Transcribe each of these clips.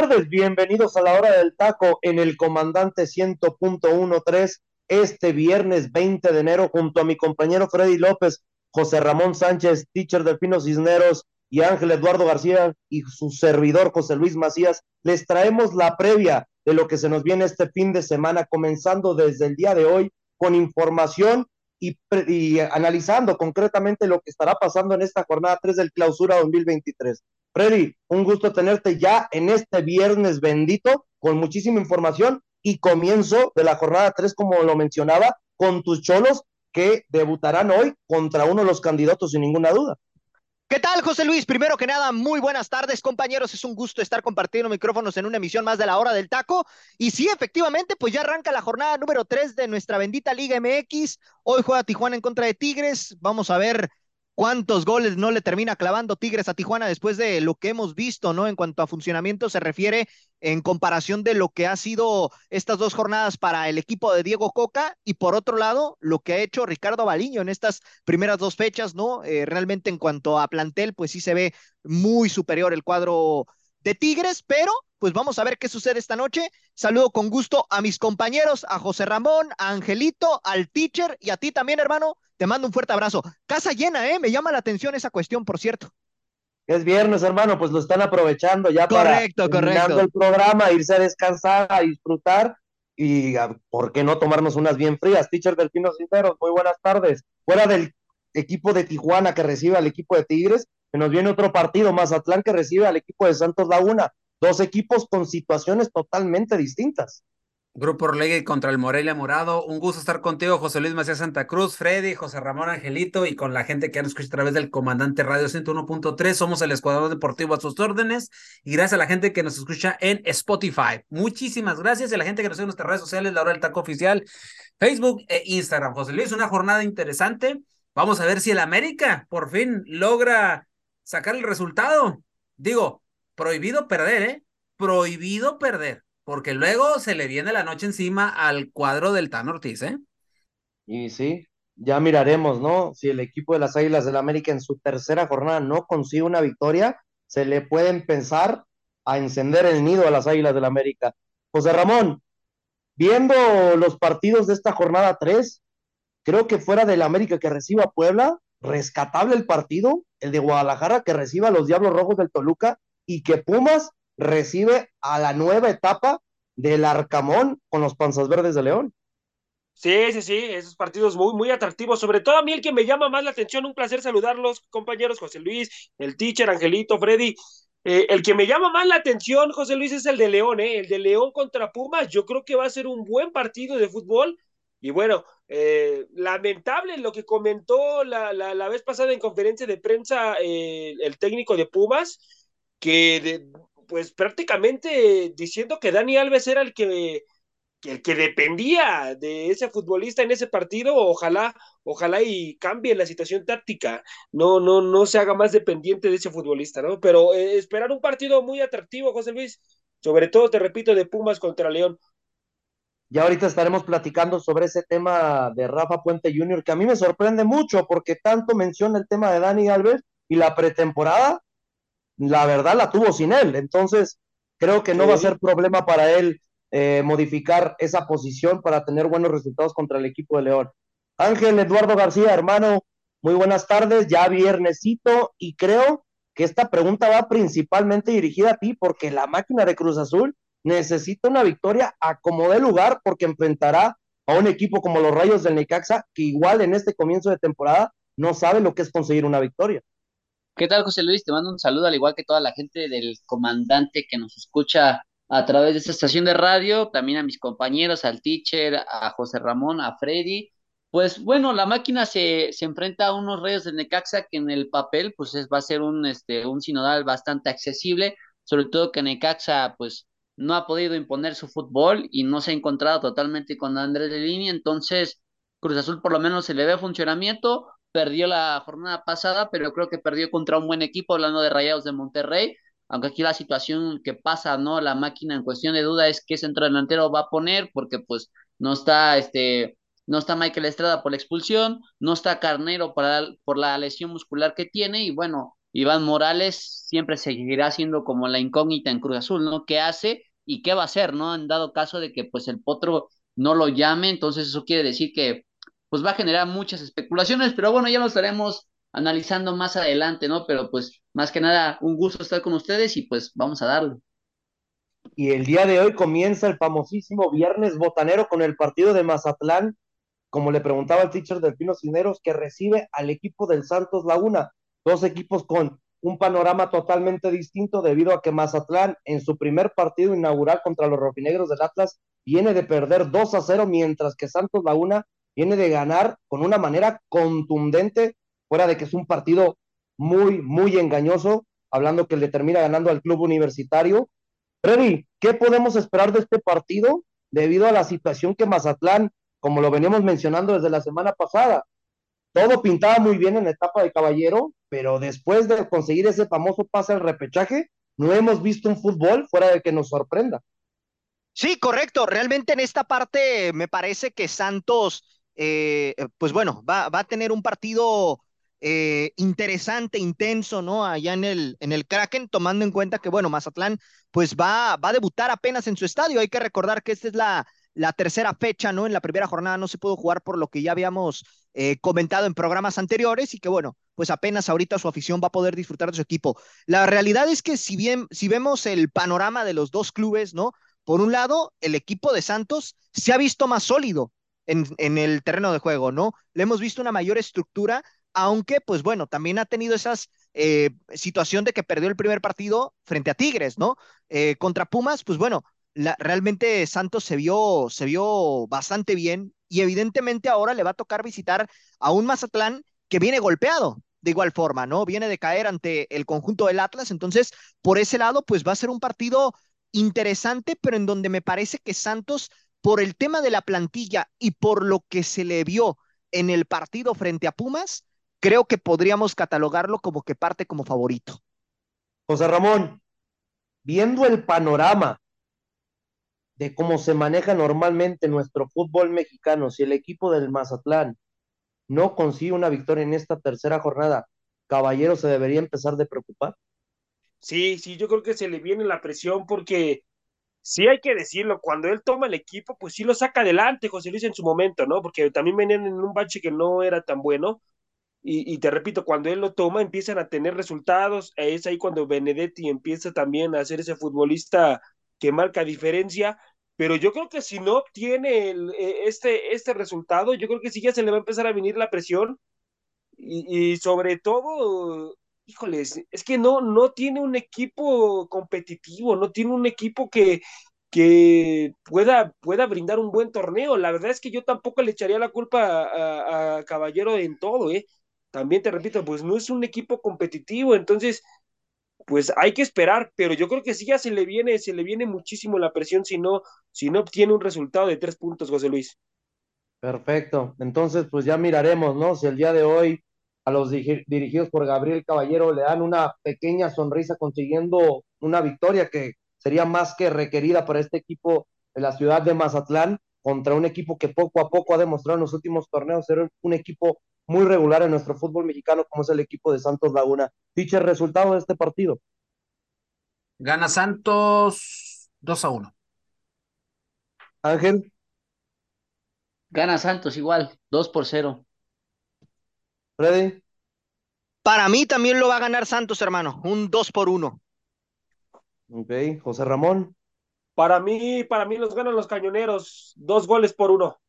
Tardes, bienvenidos a la hora del taco en el comandante 100.13 este viernes 20 de enero junto a mi compañero Freddy López, José Ramón Sánchez, teacher del Pino Cisneros y Ángel Eduardo García y su servidor José Luis Macías, les traemos la previa de lo que se nos viene este fin de semana, comenzando desde el día de hoy con información y, y analizando concretamente lo que estará pasando en esta jornada 3 del clausura 2023. Freddy, un gusto tenerte ya en este viernes bendito con muchísima información y comienzo de la jornada 3, como lo mencionaba, con tus cholos que debutarán hoy contra uno de los candidatos sin ninguna duda. ¿Qué tal, José Luis? Primero que nada, muy buenas tardes, compañeros. Es un gusto estar compartiendo micrófonos en una emisión más de la hora del taco. Y sí, efectivamente, pues ya arranca la jornada número 3 de nuestra bendita Liga MX. Hoy juega Tijuana en contra de Tigres. Vamos a ver cuántos goles no le termina clavando Tigres a Tijuana después de lo que hemos visto, ¿no? En cuanto a funcionamiento se refiere en comparación de lo que ha sido estas dos jornadas para el equipo de Diego Coca y por otro lado, lo que ha hecho Ricardo Baliño en estas primeras dos fechas, ¿no? Eh, realmente en cuanto a plantel, pues sí se ve muy superior el cuadro de Tigres, pero pues vamos a ver qué sucede esta noche. Saludo con gusto a mis compañeros, a José Ramón, a Angelito, al teacher y a ti también, hermano. Te mando un fuerte abrazo. Casa llena, ¿eh? Me llama la atención esa cuestión, por cierto. Es viernes, hermano, pues lo están aprovechando ya correcto, para correcto. el programa, irse a descansar, a disfrutar y ah, ¿por qué no tomarnos unas bien frías? Teacher Delfino Cinteros, muy buenas tardes. Fuera del equipo de Tijuana que recibe al equipo de Tigres, que nos viene otro partido, Mazatlán que recibe al equipo de Santos Laguna. Dos equipos con situaciones totalmente distintas. Grupo Orlegui contra el Morelia Morado. Un gusto estar contigo, José Luis Macías Santa Cruz, Freddy, José Ramón Angelito y con la gente que han escuchado a través del Comandante Radio 101.3. Somos el Escuadrón Deportivo a sus órdenes y gracias a la gente que nos escucha en Spotify. Muchísimas gracias y a la gente que nos sigue en nuestras redes sociales, la hora del taco oficial, Facebook e Instagram. José Luis, una jornada interesante. Vamos a ver si el América por fin logra sacar el resultado. Digo, prohibido perder, ¿eh? Prohibido perder porque luego se le viene la noche encima al cuadro del Tan Ortiz, ¿eh? Y sí, ya miraremos, ¿no? Si el equipo de las Águilas del América en su tercera jornada no consigue una victoria, se le pueden pensar a encender el nido a las Águilas del América. José Ramón, viendo los partidos de esta jornada 3, creo que fuera del América que reciba Puebla, rescatable el partido, el de Guadalajara que reciba a los Diablos Rojos del Toluca y que Pumas recibe a la nueva etapa del Arcamón con los Panzas Verdes de León. Sí, sí, sí, esos partidos muy, muy atractivos. Sobre todo a mí el que me llama más la atención, un placer saludarlos, compañeros, José Luis, el teacher, Angelito, Freddy. Eh, el que me llama más la atención, José Luis, es el de León, ¿eh? El de León contra Pumas. Yo creo que va a ser un buen partido de fútbol. Y bueno, eh, lamentable lo que comentó la, la, vez pasada en conferencia de prensa eh, el técnico de Pumas, que de, pues prácticamente diciendo que Dani Alves era el que, el que dependía de ese futbolista en ese partido, ojalá, ojalá y cambie la situación táctica, no, no, no se haga más dependiente de ese futbolista, ¿no? Pero eh, esperar un partido muy atractivo, José Luis, sobre todo, te repito, de Pumas contra León. Ya ahorita estaremos platicando sobre ese tema de Rafa Puente Jr., que a mí me sorprende mucho porque tanto menciona el tema de Dani Alves y la pretemporada la verdad la tuvo sin él. Entonces, creo que no va a ser problema para él eh, modificar esa posición para tener buenos resultados contra el equipo de León. Ángel Eduardo García, hermano, muy buenas tardes, ya viernesito, y creo que esta pregunta va principalmente dirigida a ti, porque la máquina de Cruz Azul necesita una victoria a como de lugar, porque enfrentará a un equipo como los Rayos del Necaxa, que igual en este comienzo de temporada no sabe lo que es conseguir una victoria. ¿Qué tal, José Luis? Te mando un saludo, al igual que toda la gente del comandante que nos escucha a través de esta estación de radio, también a mis compañeros, al teacher, a José Ramón, a Freddy. Pues bueno, la máquina se, se enfrenta a unos Reyes de Necaxa que en el papel pues es, va a ser un, este, un sinodal bastante accesible, sobre todo que Necaxa pues no ha podido imponer su fútbol y no se ha encontrado totalmente con Andrés de entonces Cruz Azul por lo menos se le ve funcionamiento, perdió la jornada pasada, pero creo que perdió contra un buen equipo, hablando de Rayados de Monterrey, aunque aquí la situación que pasa, ¿no? La máquina en cuestión de duda es qué centro delantero va a poner, porque pues no está este no está Michael Estrada por la expulsión, no está Carnero para, por la lesión muscular que tiene y bueno, Iván Morales siempre seguirá siendo como la incógnita en Cruz Azul, ¿no? ¿Qué hace y qué va a hacer, ¿no? En dado caso de que pues el Potro no lo llame, entonces eso quiere decir que pues va a generar muchas especulaciones, pero bueno, ya lo estaremos analizando más adelante, ¿no? Pero pues más que nada, un gusto estar con ustedes y pues vamos a darle. Y el día de hoy comienza el famosísimo Viernes Botanero con el partido de Mazatlán como le preguntaba el teacher del Pino Cineros, que recibe al equipo del Santos Laguna, dos equipos con un panorama totalmente distinto debido a que Mazatlán en su primer partido inaugural contra los rojinegros del Atlas viene de perder 2 a 0, mientras que Santos Laguna viene de ganar con una manera contundente, fuera de que es un partido muy, muy engañoso, hablando que le termina ganando al club universitario. Freddy, ¿qué podemos esperar de este partido debido a la situación que Mazatlán como lo veníamos mencionando desde la semana pasada. Todo pintaba muy bien en la etapa de caballero, pero después de conseguir ese famoso pase al repechaje, no hemos visto un fútbol fuera de que nos sorprenda. Sí, correcto. Realmente en esta parte me parece que Santos, eh, pues bueno, va, a tener un partido eh, interesante, intenso, ¿no? Allá en el, en el Kraken, tomando en cuenta que, bueno, Mazatlán, pues va, va a debutar apenas en su estadio. Hay que recordar que esta es la, la tercera fecha, ¿no? En la primera jornada no se pudo jugar por lo que ya habíamos eh, comentado en programas anteriores y que bueno, pues apenas ahorita su afición va a poder disfrutar de su equipo. La realidad es que si bien, si vemos el panorama de los dos clubes, ¿no? Por un lado, el equipo de Santos se ha visto más sólido en, el terreno de juego, ¿no? Le hemos visto una mayor estructura, aunque pues bueno, también ha tenido esas eh, situación de que perdió el primer partido frente a Tigres, ¿no? Eh, contra Pumas, pues bueno, realmente Santos se vio, se vio bastante bien y evidentemente ahora le va a tocar visitar a un Mazatlán que viene golpeado de igual forma, ¿no? Viene de caer ante el conjunto del Atlas, entonces por ese lado pues va a ser un partido interesante, pero en donde me parece que Santos, por el tema de la plantilla y por lo que se le vio en el partido frente a Pumas, creo que podríamos catalogarlo como que parte como favorito. José Ramón, viendo el panorama de cómo se maneja normalmente nuestro fútbol mexicano, si el equipo del Mazatlán no consigue una victoria en esta tercera jornada, Caballero se debería empezar de preocupar. Sí, sí, yo creo que se le viene la presión porque sí hay que decirlo, cuando él toma el equipo, pues sí lo saca adelante, José Luis, en su momento, ¿no? Porque también venían en un bache que no era tan bueno. Y, y, te repito, cuando él lo toma, empiezan a tener resultados. Es ahí cuando Benedetti empieza también a ser ese futbolista que marca diferencia, pero yo creo que si no obtiene e, este, este resultado, yo creo que sí ya se le va a empezar a venir la presión y, y, sobre todo, híjoles, es que no, no tiene un equipo competitivo, no tiene un equipo que, que pueda, pueda brindar un buen torneo. La verdad es que yo tampoco le echaría la culpa a, a Caballero en todo, ¿eh? También te repito, pues no es un equipo competitivo, entonces pues hay que esperar, pero yo creo que sí ya se le viene, se le viene muchísimo la presión si no, si no obtiene un resultado de tres puntos, José Luis. Perfecto. Entonces, pues ya miraremos, ¿no? Si el día de hoy a los dirigidos por Gabriel Caballero le dan una pequeña sonrisa consiguiendo una victoria que sería más que requerida para este equipo de la ciudad de Mazatlán contra un equipo que poco a poco ha demostrado en los últimos torneos ser un equipo muy regular en nuestro fútbol mexicano, como es el equipo de Santos Laguna. Dicho el resultado de este partido. Gana Santos 2 a 1. Ángel. Gana Santos igual, 2 por 0. Freddy. Para mí también lo va a ganar Santos, hermano, un 2 por 1. Ok, José Ramón. Para mí, para mí los ganan los cañoneros, dos goles por uno.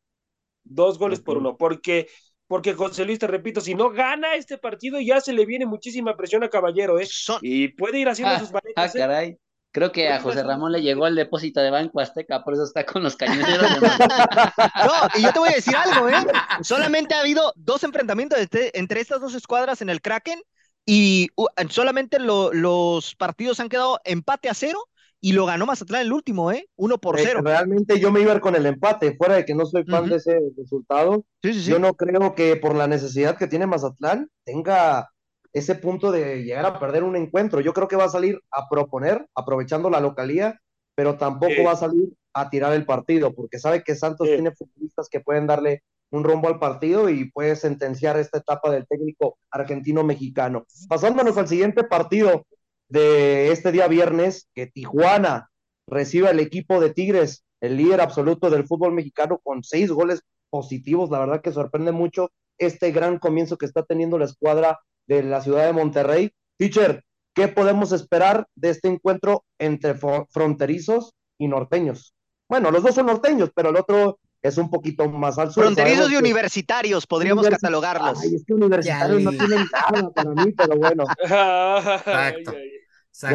Dos goles okay. por uno, porque porque José Luis, te repito, si no gana este partido ya se le viene muchísima presión a Caballero, ¿eh? Son... Y puede ir haciendo ah, sus maletas. Ah, caray. Creo que a José Ramón le llegó el depósito de Banco Azteca, por eso está con los cañoneros. no, y yo te voy a decir algo, ¿eh? Solamente ha habido dos enfrentamientos entre estas dos escuadras en el Kraken y solamente los partidos han quedado empate a cero y lo ganó Mazatlán el último, ¿eh? Uno por cero. realmente yo me iba a ir con el empate, fuera de que no soy fan de ese resultado. Yo no creo que por la necesidad que tiene Mazatlán tenga ese punto de llegar a perder un encuentro. Yo creo que va a salir a proponer, aprovechando la localía, pero tampoco va a salir a tirar el partido, porque sabe que Santos tiene futbolistas que pueden darle un rumbo al partido y puede sentenciar esta etapa del técnico argentino-mexicano. Pasándonos al siguiente partido de este día viernes, que Tijuana recibe al equipo de Tigres, el líder absoluto del fútbol mexicano, con seis goles positivos. La verdad que sorprende mucho este gran comienzo que está teniendo la escuadra de la ciudad de Monterrey. Teacher, ¿qué podemos esperar de este encuentro entre fronterizos y norteños? Bueno, los dos son norteños, pero el otro es un poquito más al sur. Fronterizos y universitarios, podríamos catalogarlos. Ay, es que universitarios no tienen nada para mí, pero bueno. Exacto.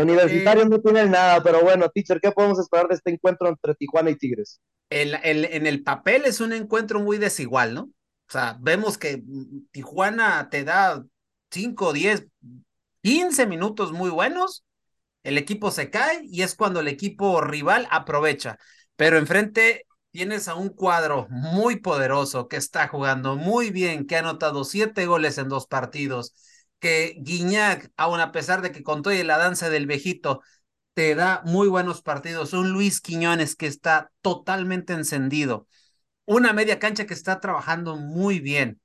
universitarios no tienen nada, pero bueno, teacher, ¿qué podemos esperar de este encuentro entre Tijuana y Tigres? El, el, en el papel es un encuentro muy desigual, ¿no? O sea, vemos que Tijuana te da 5, 10, 15 minutos muy buenos, el equipo se cae y es cuando el equipo rival aprovecha. Pero enfrente tienes a un cuadro muy poderoso que está jugando muy bien, que ha anotado siete goles en dos partidos, que Guiñac, aun a pesar de que contó la danza del viejito, te da muy buenos partidos. Un Luis Quiñones que está totalmente encendido. Una media cancha que está trabajando muy bien.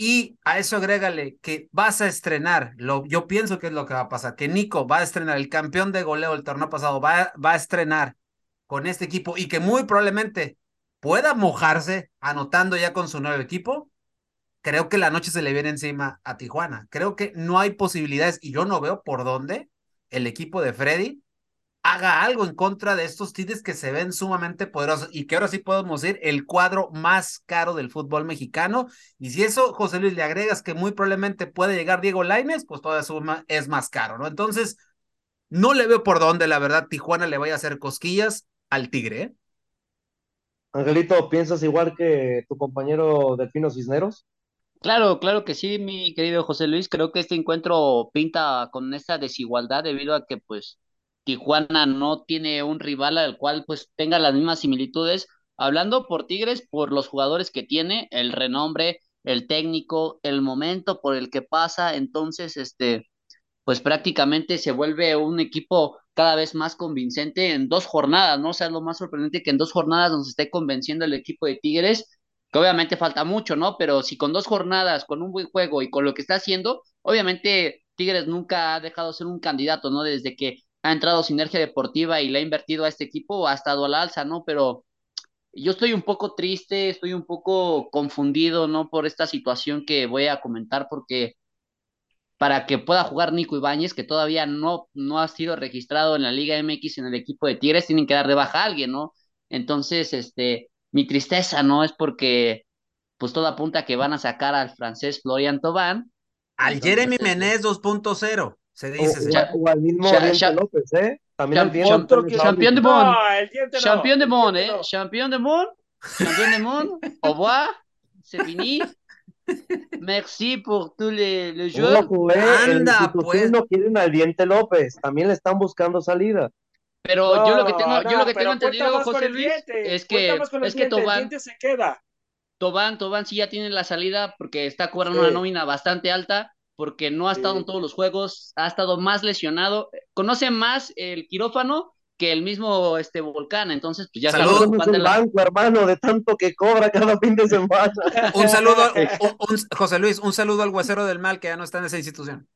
Y a eso agrégale que vas a estrenar, lo, yo pienso que es lo que va a pasar, que Nico va a estrenar, el campeón de goleo del torneo pasado va, va a estrenar con este equipo y que muy probablemente pueda mojarse anotando ya con su nuevo equipo, creo que la noche se le viene encima a Tijuana. Creo que no hay posibilidades y yo no veo por dónde el equipo de Freddy haga algo en contra de estos Tigres que se ven sumamente poderosos y que ahora sí podemos decir el cuadro más caro del fútbol mexicano. Y si eso, José Luis, le agregas que muy probablemente puede llegar Diego Lainez, pues toda suma es más caro, ¿no? Entonces, no le veo por dónde, la verdad, Tijuana le vaya a hacer cosquillas al Tigre. ¿eh? Angelito, ¿piensas igual que tu compañero Delfino Cisneros? Claro, claro que sí, mi querido José Luis. Creo que este encuentro pinta con esta desigualdad debido a que, pues, Tijuana no tiene un rival al cual pues tenga las mismas similitudes. Hablando por Tigres, por los jugadores que tiene, el renombre, el técnico, el momento por el que pasa, entonces este pues prácticamente se vuelve un equipo cada vez más convincente en dos jornadas, ¿no? O sea, lo más sorprendente que en dos jornadas nos esté convenciendo el equipo de Tigres, que obviamente falta mucho, ¿no? Pero si con dos jornadas, con un buen juego y con lo que está haciendo, obviamente Tigres nunca ha dejado de ser un candidato, ¿no? Desde que ha entrado Sinergia Deportiva y le ha invertido a este equipo, ha estado al alza, ¿no? Pero yo estoy un poco triste, estoy un poco confundido, ¿no? Por esta situación que voy a comentar, porque para que pueda jugar Nico Ibáñez, que todavía no, no ha sido registrado en la Liga MX en el equipo de Tigres, tienen que dar de baja a alguien, ¿no? Entonces, este, mi tristeza, ¿no? Es porque, pues todo apunta a que van a sacar al francés Florian Tobán. Al Jeremy este, Menez 2.0 se dice. O, al mismo López, ¿eh? También champion, champion de Mon. Champion de Mon, ¿eh? Champion de Mon. Champion de Mon. Au revoir. C'est fini. Merci pour tous les, les joueurs. Anda, pues. No quieren al Diente López. También le están buscando salida. Pero yo lo que tengo, yo lo que tengo entendido, José Luis, es que, es que Tobán, se queda. Tobán, Tobán sí ya tiene la salida porque está cobrando una nómina bastante alta porque no ha estado en todos los juegos, ha estado más lesionado, conoce más el quirófano que el mismo este volcán, entonces pues ya Saludos el banco, hermano, de tanto que cobra cada fin de semana. un saludo, José Luis, un saludo al huesero del mal que ya no está en esa institución.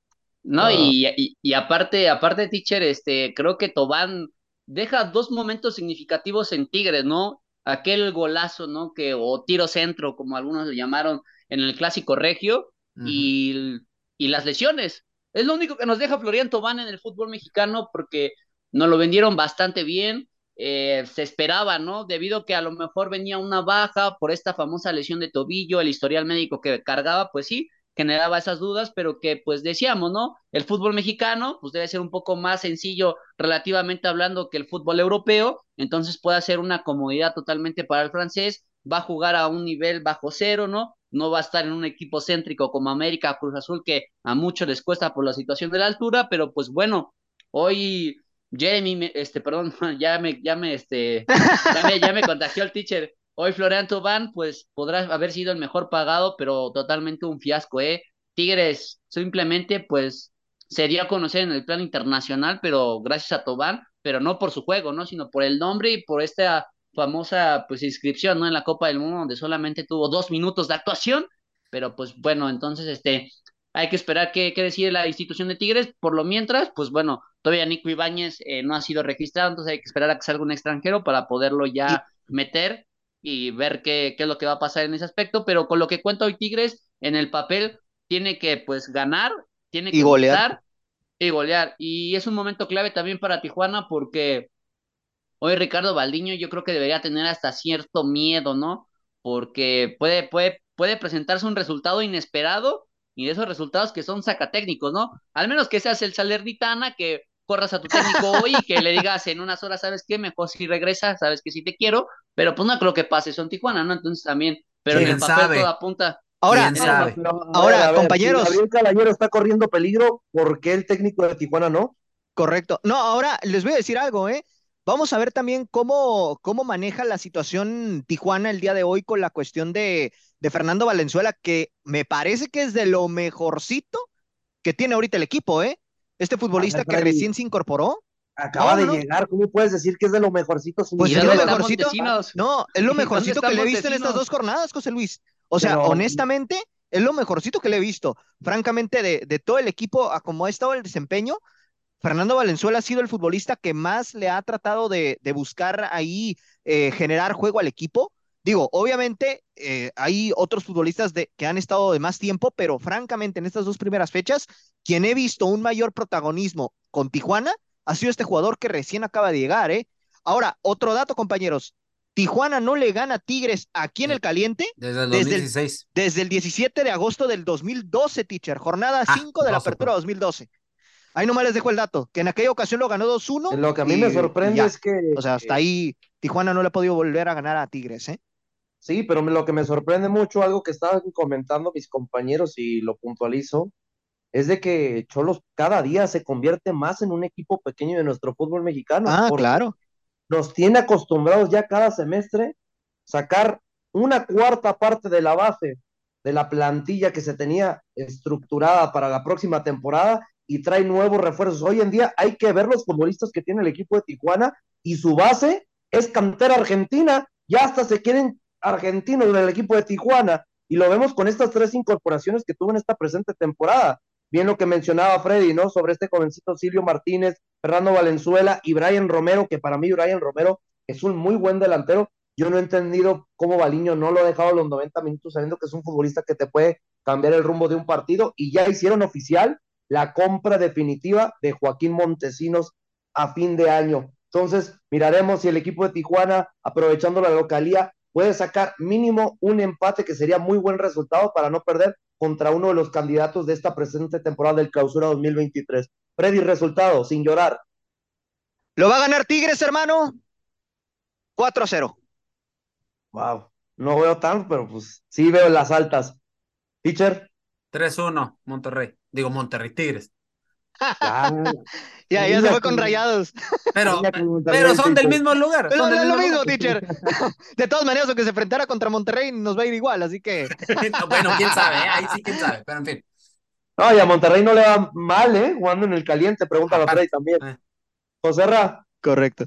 No, Y, y, y, aparte, aparte, teacher, este, creo que Tobán deja dos momentos significativos en Tigres, ¿no? Aquel golazo, ¿no? Que, o tiro centro, como algunos le llamaron en el clásico regio, y y las lesiones. Es lo único que nos deja Florian Tobán en el fútbol mexicano porque nos lo vendieron bastante bien. Eh, se esperaba, ¿no? Debido a que a lo mejor venía una baja por esta famosa lesión de tobillo, el historial médico que cargaba, pues sí, generaba esas dudas, pero que pues decíamos, ¿no? El fútbol mexicano pues debe ser un poco más sencillo relativamente hablando que el fútbol europeo, entonces puede ser una comodidad totalmente para el francés, va a jugar a un nivel bajo cero, ¿no? No va a estar en un equipo céntrico como América, Cruz Azul, que a muchos les cuesta por la situación de la altura, pero pues bueno, hoy Jeremy, este, perdón, ya me, ya me, este, ya me, ya me contagió el teacher. Hoy Florian Tobán, pues podrá haber sido el mejor pagado, pero totalmente un fiasco, ¿eh? Tigres simplemente, pues, sería conocer en el plano internacional, pero gracias a Tobán, pero no por su juego, ¿no? Sino por el nombre y por esta famosa, pues, inscripción, ¿no? En la Copa del Mundo, donde solamente tuvo dos minutos de actuación, pero pues bueno, entonces, este, hay que esperar qué, qué decide la institución de Tigres. Por lo mientras, pues bueno, todavía Nico Ibáñez eh, no ha sido registrado, entonces hay que esperar a que salga un extranjero para poderlo ya meter y ver qué, qué es lo que va a pasar en ese aspecto. Pero con lo que cuenta hoy Tigres, en el papel tiene que pues ganar, tiene que y golear. y golear. Y es un momento clave también para Tijuana porque hoy Ricardo Baldiño yo creo que debería tener hasta cierto miedo, ¿no? Porque puede, puede, puede presentarse un resultado inesperado y de esos resultados que son sacatécnicos, ¿no? Al menos que seas el Salernitana, que corras a tu técnico hoy y que le digas en unas horas, ¿sabes qué? Mejor si regresa, sabes que sí te quiero, pero pues no creo que pase eso en Tijuana, ¿no? Entonces también, pero en el papel sabe? todo apunta. Ahora, Ahora, ver, a ver, compañeros. Si Gabriel Caballero está corriendo peligro, ¿por qué el técnico de Tijuana no? Correcto. No, ahora les voy a decir algo, ¿eh? Vamos a ver también cómo, cómo maneja la situación Tijuana el día de hoy con la cuestión de, de Fernando Valenzuela, que me parece que es de lo mejorcito que tiene ahorita el equipo, ¿eh? Este futbolista ver, que recién se incorporó. Acaba No, de no. llegar, ¿cómo puedes decir que es de lo mejorcito? sin Pues ¿Y es lo mejorcito. No, es lo ¿Y dónde mejorcito que le he visto en estas dos jornadas, José Luis. O sea, Pero- honestamente, es lo mejorcito que le he visto. Francamente, de, de todo el equipo, a como ha estado el desempeño, Fernando Valenzuela ha sido el futbolista que más le ha tratado de, de buscar ahí eh, generar juego al equipo. Digo, obviamente eh, hay otros futbolistas de, que han estado de más tiempo, pero francamente en estas dos primeras fechas, quien he visto un mayor protagonismo con Tijuana ha sido este jugador que recién acaba de llegar, ¿eh? Ahora, otro dato, compañeros. Tijuana no le gana a Tigres aquí en el caliente Desde el Desde el- 2016. desde el 17 de agosto del 2012, teacher, jornada Ah, 5 de la apertura 2012. Ahí nomás les dejo el dato, que en aquella ocasión lo ganó 2-1. Lo que a mí y- me sorprende es que. O sea, hasta ahí Tijuana no le ha podido volver a ganar a Tigres, ¿eh? Sí, pero lo que me sorprende mucho, algo que estaban comentando mis compañeros y lo puntualizo, es de que Cholos cada día se convierte más en un equipo pequeño de nuestro fútbol mexicano. Ah, claro. Nos tiene acostumbrados ya cada semestre sacar una cuarta parte de la base de la plantilla que se tenía estructurada para la próxima temporada y trae nuevos refuerzos. Hoy en día hay que ver los futbolistas que tiene el equipo de Tijuana y su base es cantera argentina. Ya hasta se quieren argentinos del equipo de Tijuana y lo vemos con estas tres incorporaciones que tuvo en esta presente temporada. Bien lo que mencionaba Freddy, ¿no? Sobre este jovencito Silvio Martínez, Fernando Valenzuela y Brian Romero, que para mí Brian Romero es un muy buen delantero. Yo no he entendido cómo Baliño no lo ha dejado los 90 minutos, sabiendo que es un futbolista que te puede cambiar el rumbo de un partido y ya hicieron oficial la compra definitiva de Joaquín Montesinos a fin de año. Entonces, miraremos si el equipo de Tijuana, aprovechando la localía, puede sacar mínimo un empate que sería muy buen resultado para no perder contra uno de los candidatos de esta presente temporada del clausura 2023. Freddy, resultado, sin llorar. ¿Lo va a ganar Tigres, hermano? 4-0. Wow, no veo tanto, pero pues sí veo las altas. Teacher, 3-1, Monterrey. Digo, Monterrey Tigres. ya, Ya, ya se fue con rayados. Pero, pero son del mismo lugar. Pero son del es lo mismo teacher. De todas maneras, aunque se enfrentara contra Monterrey, nos va a ir igual, así que. bueno, quién sabe, ¿eh? ahí sí, quién sabe. Pero en fin. No, y a Monterrey no le va mal, ¿eh? Jugando en el caliente, pregúntalo a. Freddy también. Eh. José Ra, Correcto.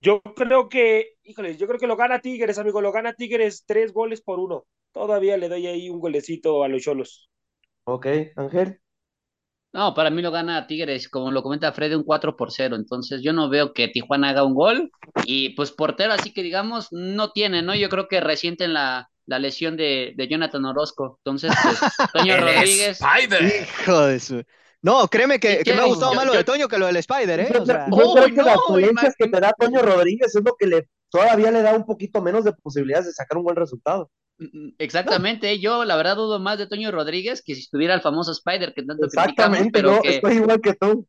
Yo creo que, híjole, yo creo que lo gana Tigres, amigo, lo gana Tigres tres goles por uno. Todavía le doy ahí un golecito a los Cholos. Ok, Ángel. No, para mí lo gana Tigres, como lo comenta Freddy, un 4 por 0. Entonces yo no veo que Tijuana haga un gol. Y pues portero, así que digamos, no tiene, ¿no? Yo creo que resienten la, la lesión de, de Jonathan Orozco. Entonces, pues, Toño El Rodríguez. Spider. Hijo de su. No, créeme que, ¿Y que me ha gustado Yo- más lo yo- de Toño que lo del Spider, ¿eh? Yo, O sea, creo- yo ¡Oh, creo que no! las dolencias que te da Toño Rodríguez es lo que le todavía le da un poquito menos de posibilidades de sacar un buen resultado. Mm, exactamente, yo la verdad dudo más de Toño Rodríguez que si estuviera el famoso Spider que tanto Exactamente, pero que estoy igual que tú.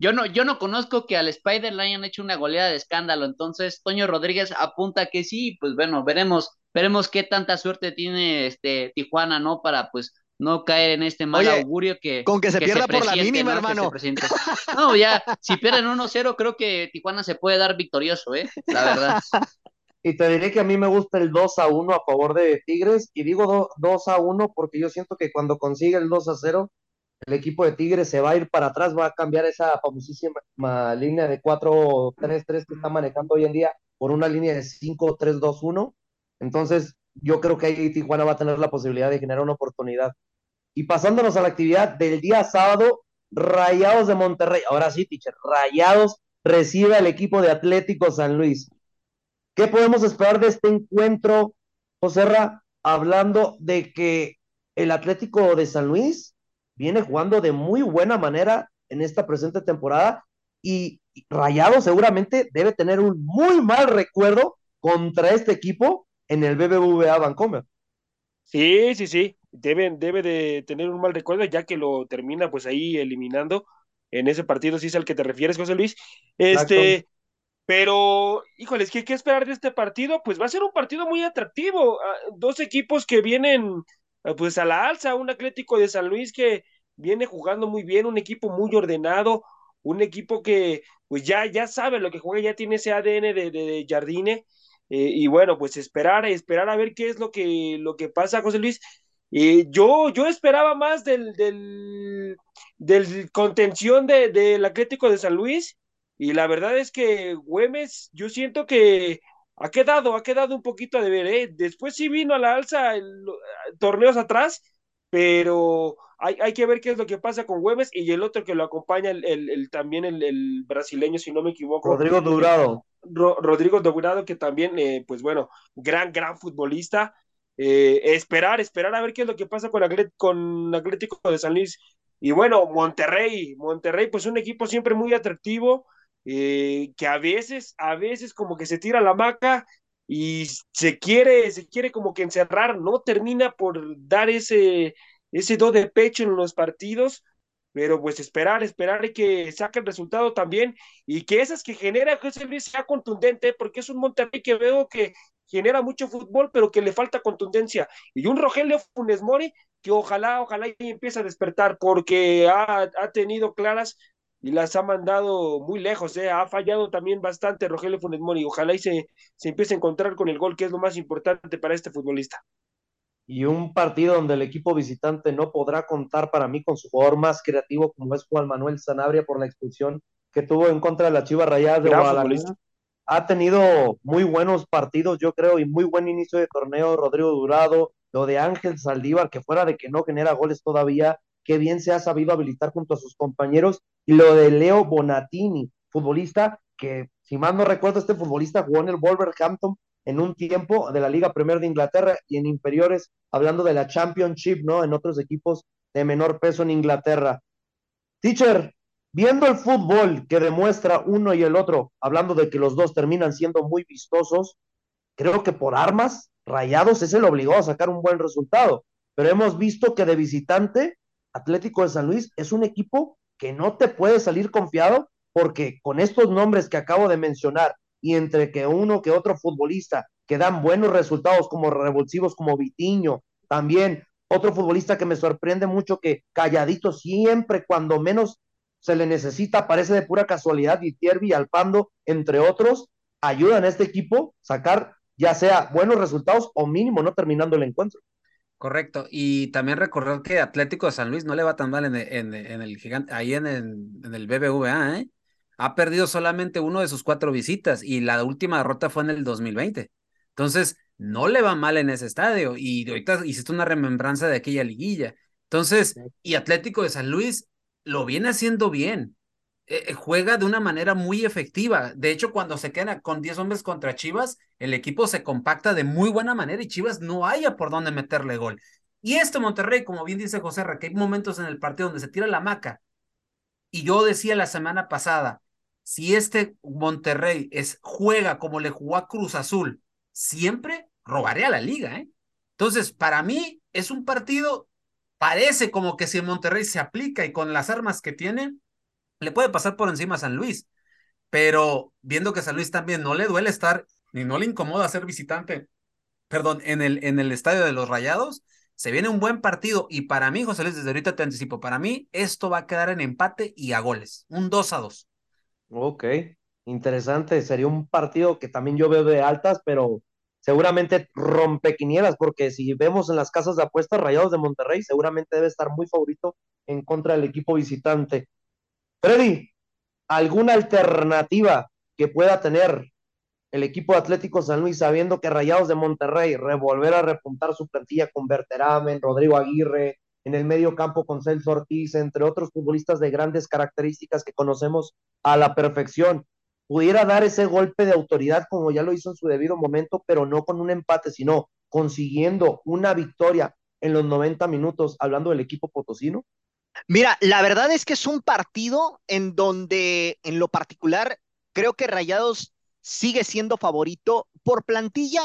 Yo no, yo no conozco que al Spider le hayan hecho una goleada de escándalo, entonces Toño Rodríguez apunta que sí, pues bueno, veremos, veremos qué tanta suerte tiene este Tijuana, ¿no? Para pues no caer en este mal augurio que con que se pierda por la mínima, hermano. No, ya, si pierden 1-0, creo que Tijuana se puede dar victorioso, ¿eh? La verdad. Y te diré que a mí me gusta el 2 a 1 a favor de Tigres, y digo 2 a 1 porque yo siento que cuando consigue el 2 a 0, el equipo de Tigres se va a ir para atrás, va a cambiar esa famosísima línea de 4-3-3 que está manejando hoy en día por una línea de 5-3-2-1. Entonces, yo creo que ahí Tijuana va a tener la posibilidad de generar una oportunidad. Y pasándonos a la actividad del día sábado, Rayados de Monterrey. Ahora sí, teacher, Rayados recibe al equipo de Atlético San Luis. ¿Qué podemos esperar de este encuentro, José Ra? Hablando de que el Atlético de San Luis viene jugando de muy buena manera en esta presente temporada y Rayado seguramente debe tener un muy mal recuerdo contra este equipo en el BBVA Vancomer. Sí, sí, sí, debe, debe de tener un mal recuerdo ya que lo termina pues ahí eliminando en ese partido, si es al que te refieres, José Luis. Este, pero, híjoles, ¿qué, ¿qué esperar de este partido? Pues va a ser un partido muy atractivo. Ah, dos equipos que vienen Ah, pues a la alza, un Atlético de San Luis que viene jugando muy bien, un equipo muy ordenado, un equipo que pues ya, ya sabe lo que juega, ya tiene ese ADN de, de, Jardine, eh, y bueno, pues esperar, esperar a ver qué es lo que, lo que pasa, José Luis. Eh, yo, yo esperaba más del, del, del contención de, del Atlético de San Luis, y la verdad es que Güemes, yo siento que ha quedado, ha quedado un poquito de ver, ¿eh? Después sí vino a la alza el, torneos atrás, pero hay, hay, que ver qué es lo que pasa con Güemes y el otro que lo acompaña, el, el, también el, brasileño, si no me equivoco. Rodrigo Durado. Rodrigo Durado, que también, eh, pues bueno, gran, gran futbolista. Eh, esperar, esperar a ver qué es lo que pasa con, con Atlético de San Luis. Y bueno, Monterrey, Monterrey, pues un equipo siempre muy atractivo eh, que a veces, a veces como que se tira la maca y se quiere, se quiere como que encerrar, no termina por dar ese, ese do de pecho en los partidos, pero pues esperar, esperar y que saque el resultado también y que esas que genera José Luis sea contundente, porque es un Monterrey que veo que genera mucho fútbol, pero que le falta contundencia. Y un Rogelio Funes Mori que ojalá, ojalá empiece a despertar, porque ha, ha tenido claras y las ha mandado muy lejos, ¿eh? ha fallado también bastante Rogelio Funes Mori. Ojalá y se, se empiece a encontrar con el gol, que es lo más importante para este futbolista. Y un partido donde el equipo visitante no podrá contar para mí con su jugador más creativo, como es Juan Manuel Sanabria, por la expulsión que tuvo en contra de la Chivas Rayadas de Guadalajara. Ha tenido muy buenos partidos, yo creo, y muy buen inicio de torneo. Rodrigo Durado, lo de Ángel Saldívar, que fuera de que no genera goles todavía, qué bien se ha sabido habilitar junto a sus compañeros, lo de Leo Bonatini, futbolista que, si mal no recuerdo, este futbolista jugó en el Wolverhampton en un tiempo de la Liga Premier de Inglaterra y en inferiores, hablando de la Championship, ¿no? En otros equipos de menor peso en Inglaterra. Teacher, viendo el fútbol que demuestra uno y el otro, hablando de que los dos terminan siendo muy vistosos, creo que por armas, Rayados es el obligado a sacar un buen resultado. Pero hemos visto que de visitante Atlético de San Luis es un equipo que no te puede salir confiado porque con estos nombres que acabo de mencionar y entre que uno que otro futbolista que dan buenos resultados como revulsivos como Vitiño, también otro futbolista que me sorprende mucho que calladito siempre cuando menos se le necesita, parece de pura casualidad, Viterbi y Alpando, entre otros, ayudan a este equipo sacar ya sea buenos resultados o mínimo no terminando el encuentro. Correcto. Y también recordar que Atlético de San Luis no le va tan mal en, en, el gigante, ahí en en el BBVA, ¿eh? Ha perdido solamente uno de sus cuatro visitas y la última derrota fue en el 2020. Entonces, no le va mal en ese estadio. Y ahorita hiciste una remembranza de aquella liguilla. Entonces, y Atlético de San Luis lo viene haciendo bien. Eh, eh, juega de una manera muy efectiva. De hecho, cuando se quedan con 10 hombres contra Chivas, el equipo se compacta de muy buena manera y Chivas no haya por dónde meterle gol. Y este Monterrey, como bien dice José que hay momentos en el partido donde se tira la maca. Y yo decía la semana pasada, si este Monterrey es, juega como le jugó a Cruz Azul, siempre robaré a la liga, ¿eh? Entonces, para mí es un partido, parece como que si Monterrey se aplica y con las armas que tiene, le puede pasar por encima a San Luis. Pero viendo que San Luis también no le duele estar, ni no le incomoda ser visitante, perdón, en el, en el estadio de los Rayados, se viene un buen partido. Y para mí, José Luis, desde ahorita te anticipo, para mí esto va a quedar en empate y a goles, un 2 a 2. Ok, interesante. Sería un partido que también yo veo de altas, pero seguramente rompe quinielas, porque si vemos en las casas de apuestas Rayados de Monterrey, seguramente debe estar muy favorito en contra del equipo visitante. Freddy, ¿alguna alternativa que pueda tener el equipo Atlético San Luis sabiendo que Rayados de Monterrey revolver a repuntar su plantilla con Berteramen, Rodrigo Aguirre, en el medio campo con Celso Ortiz, entre otros futbolistas de grandes características que conocemos a la perfección? pudiera dar ese golpe de autoridad como ya lo hizo en su debido momento, pero no con un empate, sino consiguiendo una victoria en los 90 minutos, hablando del equipo potosino? Mira, la verdad es que es un partido en donde, en lo particular, creo que Rayados sigue siendo favorito por plantilla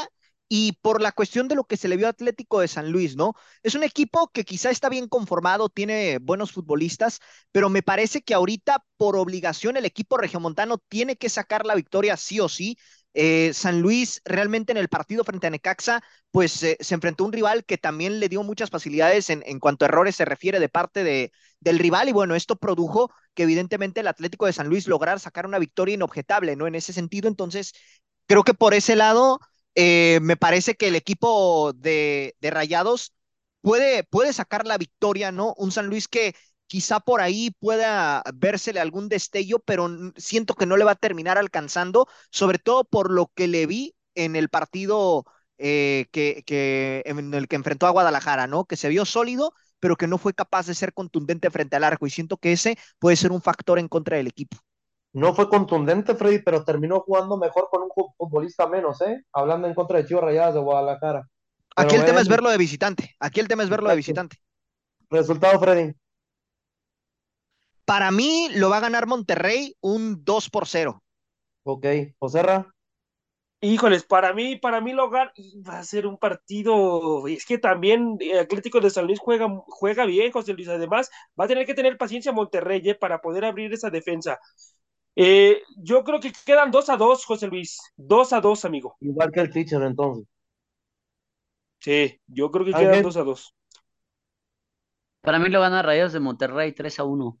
y por la cuestión de lo que se le vio Atlético de San Luis, ¿no? Es un equipo que quizá está bien conformado, tiene buenos futbolistas, pero me parece que ahorita por obligación el equipo regiomontano tiene que sacar la victoria sí o sí. Eh, San Luis realmente en el partido frente a Necaxa, pues eh, se enfrentó a un rival que también le dio muchas facilidades en, cuanto a errores se refiere de parte de, del rival y bueno, esto produjo que evidentemente el Atlético de San Luis lograra sacar una victoria inobjetable, ¿no? En ese sentido, entonces, creo que por ese lado eh, me parece que el equipo de, de Rayados puede, puede sacar la victoria, ¿no? Un San Luis que quizá por ahí pueda vérsele algún destello, pero siento que no le va a terminar alcanzando, sobre todo por lo que le vi en el partido eh, que, que, en el que enfrentó a Guadalajara, ¿no? Que se vio sólido, pero que no fue capaz de ser contundente frente al arco, y siento que ese puede ser un factor en contra del equipo. No fue contundente, Freddy, pero terminó jugando mejor con un futbolista menos, ¿eh? Hablando en contra de Chivas Rayadas de Guadalajara. Aquí el tema es verlo de visitante. Aquí el tema es verlo de visitante. Resultado, Freddy. Para mí lo va a ganar Monterrey un 2 por 0. Ok, Joserra. Híjoles, para mí, para mí lo va a ser un partido. Es que también eh, Atlético de San Luis juega, juega bien, José Luis. Además, va a tener que tener paciencia Monterrey eh, para poder abrir esa defensa. Eh, yo creo que quedan 2 a 2, José Luis. 2 a 2, amigo. Igual que el teacher, entonces. Sí, yo creo que quedan 2 a 2. Para mí lo van a Rayos de Monterrey 3 a 1.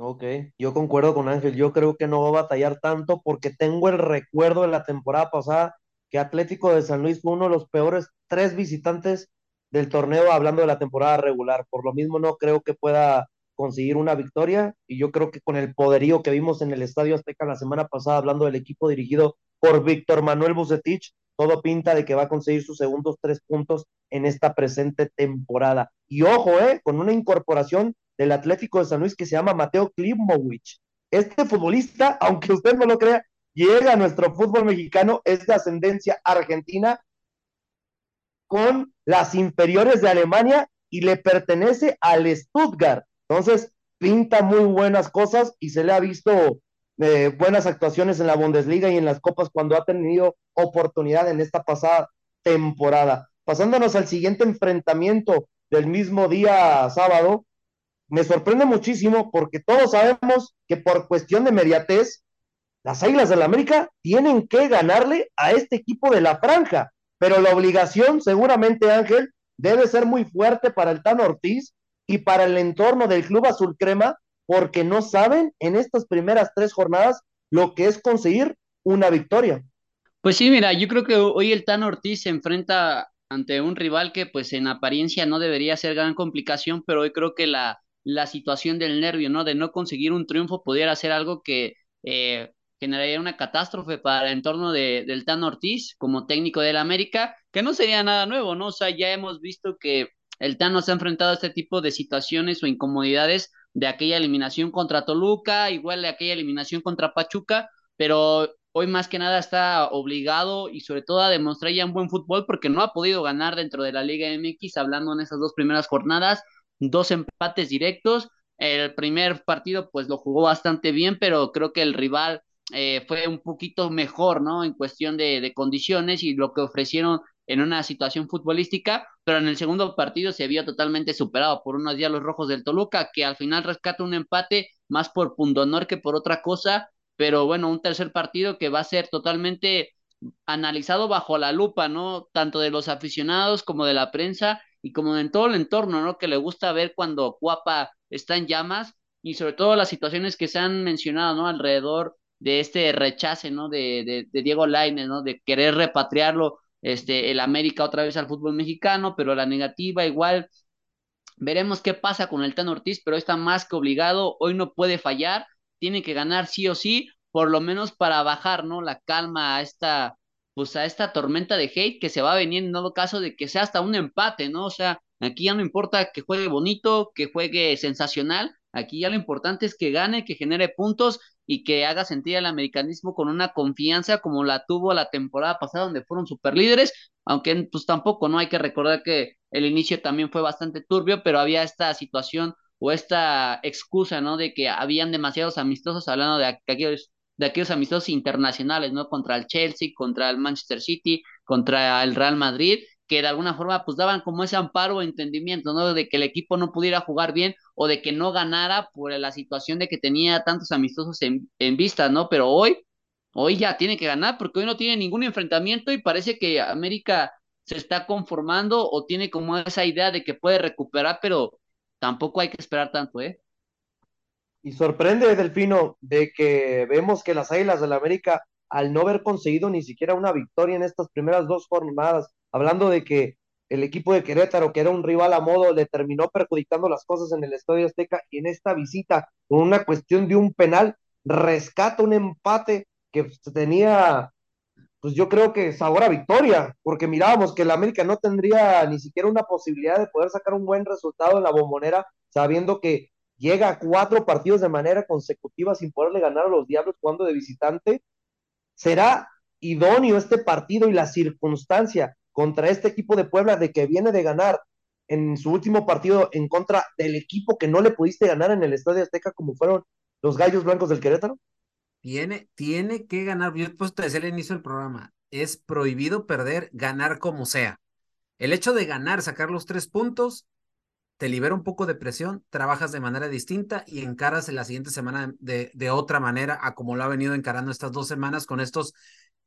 Ok, yo concuerdo con Ángel. Yo creo que no va a batallar tanto porque tengo el recuerdo de la temporada pasada que Atlético de San Luis fue uno de los peores tres visitantes del torneo hablando de la temporada regular. Por lo mismo no creo que pueda conseguir una victoria y yo creo que con el poderío que vimos en el Estadio Azteca la semana pasada hablando del equipo dirigido por Víctor Manuel Bucetich, todo pinta de que va a conseguir sus segundos tres puntos en esta presente temporada. Y ojo, eh, con una incorporación del Atlético de San Luis que se llama Mateo Klimowicz. Este futbolista, aunque usted no lo crea, llega a nuestro fútbol mexicano, es de ascendencia argentina con las inferiores de Alemania y le pertenece al Stuttgart. Entonces, pinta muy buenas cosas y se le ha visto eh, buenas actuaciones en la Bundesliga y en las copas cuando ha tenido oportunidad en esta pasada temporada. Pasándonos al siguiente enfrentamiento del mismo día sábado, me sorprende muchísimo porque todos sabemos que por cuestión de mediatez, las Águilas del la América tienen que ganarle a este equipo de la franja, pero la obligación seguramente, Ángel, debe ser muy fuerte para el Tano Ortiz y para el entorno del Club Azul Crema, porque no saben en estas primeras tres jornadas lo que es conseguir una victoria. Pues sí, mira, yo creo que hoy el Tan Ortiz se enfrenta ante un rival que pues en apariencia no debería ser gran complicación, pero hoy creo que la, la situación del nervio, ¿no? De no conseguir un triunfo pudiera ser algo que eh, generaría una catástrofe para el entorno de, del Tan Ortiz como técnico del América, que no sería nada nuevo, ¿no? O sea, ya hemos visto que el Tano se ha enfrentado a este tipo de situaciones o incomodidades de aquella eliminación contra Toluca, igual de aquella eliminación contra Pachuca, pero hoy más que nada está obligado y sobre todo a demostrar ya un buen fútbol porque no ha podido ganar dentro de la Liga MX, hablando en esas dos primeras jornadas, dos empates directos. El primer partido pues lo jugó bastante bien, pero creo que el rival eh, fue un poquito mejor, ¿no? En cuestión de, de condiciones y lo que ofrecieron en una situación futbolística, pero en el segundo partido se vio totalmente superado por unos diablos rojos del Toluca, que al final rescata un empate más por pundonor que por otra cosa, pero bueno, un tercer partido que va a ser totalmente analizado bajo la lupa, ¿no? Tanto de los aficionados como de la prensa y como en todo el entorno, ¿no? Que le gusta ver cuando Cuapa está en llamas y sobre todo las situaciones que se han mencionado, ¿no? Alrededor de este rechace, ¿no? De, de, Diego Lainez, ¿no? De querer repatriarlo, este, el América otra vez al fútbol mexicano, pero la negativa igual. Veremos qué pasa con el Tan Ortiz, pero está más que obligado, hoy no puede fallar, tiene que ganar sí o sí, por lo menos para bajar, ¿no? La calma a esta, pues a esta tormenta de hate que se va a venir en todo caso de que sea hasta un empate, ¿no? O sea, aquí ya no importa que juegue bonito, que juegue sensacional, aquí ya lo importante es que gane, que genere puntos y que haga sentir el americanismo con una confianza como la tuvo la temporada pasada donde fueron superlíderes, aunque pues tampoco, ¿no? Hay que recordar que el inicio también fue bastante turbio, pero había esta situación o esta excusa, ¿no? De que habían demasiados amistosos hablando de aquellos de aquellos amistosos internacionales, ¿no? Contra el Chelsea, contra el Manchester City, contra el Real Madrid, que de alguna forma pues daban como ese amparo o entendimiento, ¿no? De que el equipo no pudiera jugar bien o de que no ganara por la situación de que tenía tantos amistosos en, en vista, ¿no? Pero hoy, hoy ya tiene que ganar porque hoy no tiene ningún enfrentamiento y parece que América se está conformando o tiene como esa idea de que puede recuperar, pero tampoco hay que esperar tanto, ¿eh? Y sorprende, Delfino, de que vemos que las Águilas del la América, al no haber conseguido ni siquiera una victoria en estas primeras dos jornadas, hablando de que el equipo de Querétaro, que era un rival a modo, le terminó perjudicando las cosas en el Estadio Azteca y en esta visita, con una cuestión de un penal, rescata un empate que tenía, pues yo creo que sabor a victoria, porque mirábamos que el América no tendría ni siquiera una posibilidad de poder sacar un buen resultado en la bombonera, sabiendo que llega a cuatro partidos de manera consecutiva sin poderle ganar a los Diablos jugando de visitante. ¿Será idóneo este partido y la circunstancia contra este equipo de Puebla de que viene de ganar en su último partido en contra del equipo que no le pudiste ganar en el Estadio Azteca como fueron los Gallos Blancos del Querétaro? Tiene, tiene que ganar. Yo pues te decía al inicio del programa, es prohibido perder, ganar como sea. El hecho de ganar, sacar los tres puntos, te libera un poco de presión, trabajas de manera distinta y encaras en la siguiente semana de, de otra manera, a como lo ha venido encarando estas dos semanas con estos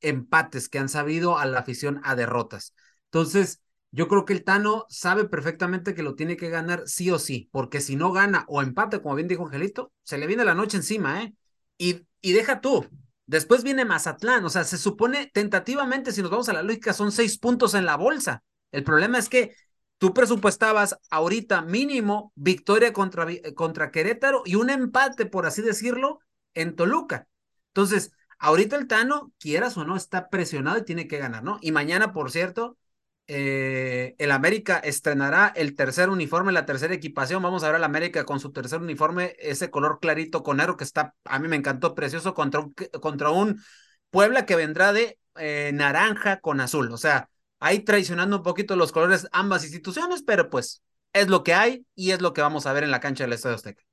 empates que han sabido a la afición a derrotas. Entonces, yo creo que el Tano sabe perfectamente que lo tiene que ganar sí o sí, porque si no gana o empate, como bien dijo Angelito, se le viene la noche encima, ¿eh? Y, y deja tú. Después viene Mazatlán, o sea, se supone tentativamente, si nos vamos a la lógica, son seis puntos en la bolsa. El problema es que tú presupuestabas ahorita mínimo victoria contra, contra Querétaro y un empate, por así decirlo, en Toluca. Entonces, ahorita el Tano, quieras o no, está presionado y tiene que ganar, ¿no? Y mañana, por cierto, eh, el América estrenará el tercer uniforme, la tercera equipación. Vamos a ver al América con su tercer uniforme, ese color clarito con negro que está, a mí me encantó, precioso, contra un, contra un Puebla que vendrá de eh, naranja con azul. O sea, ahí traicionando un poquito los colores ambas instituciones, pero pues es lo que hay y es lo que vamos a ver en la cancha del Estadio Azteca.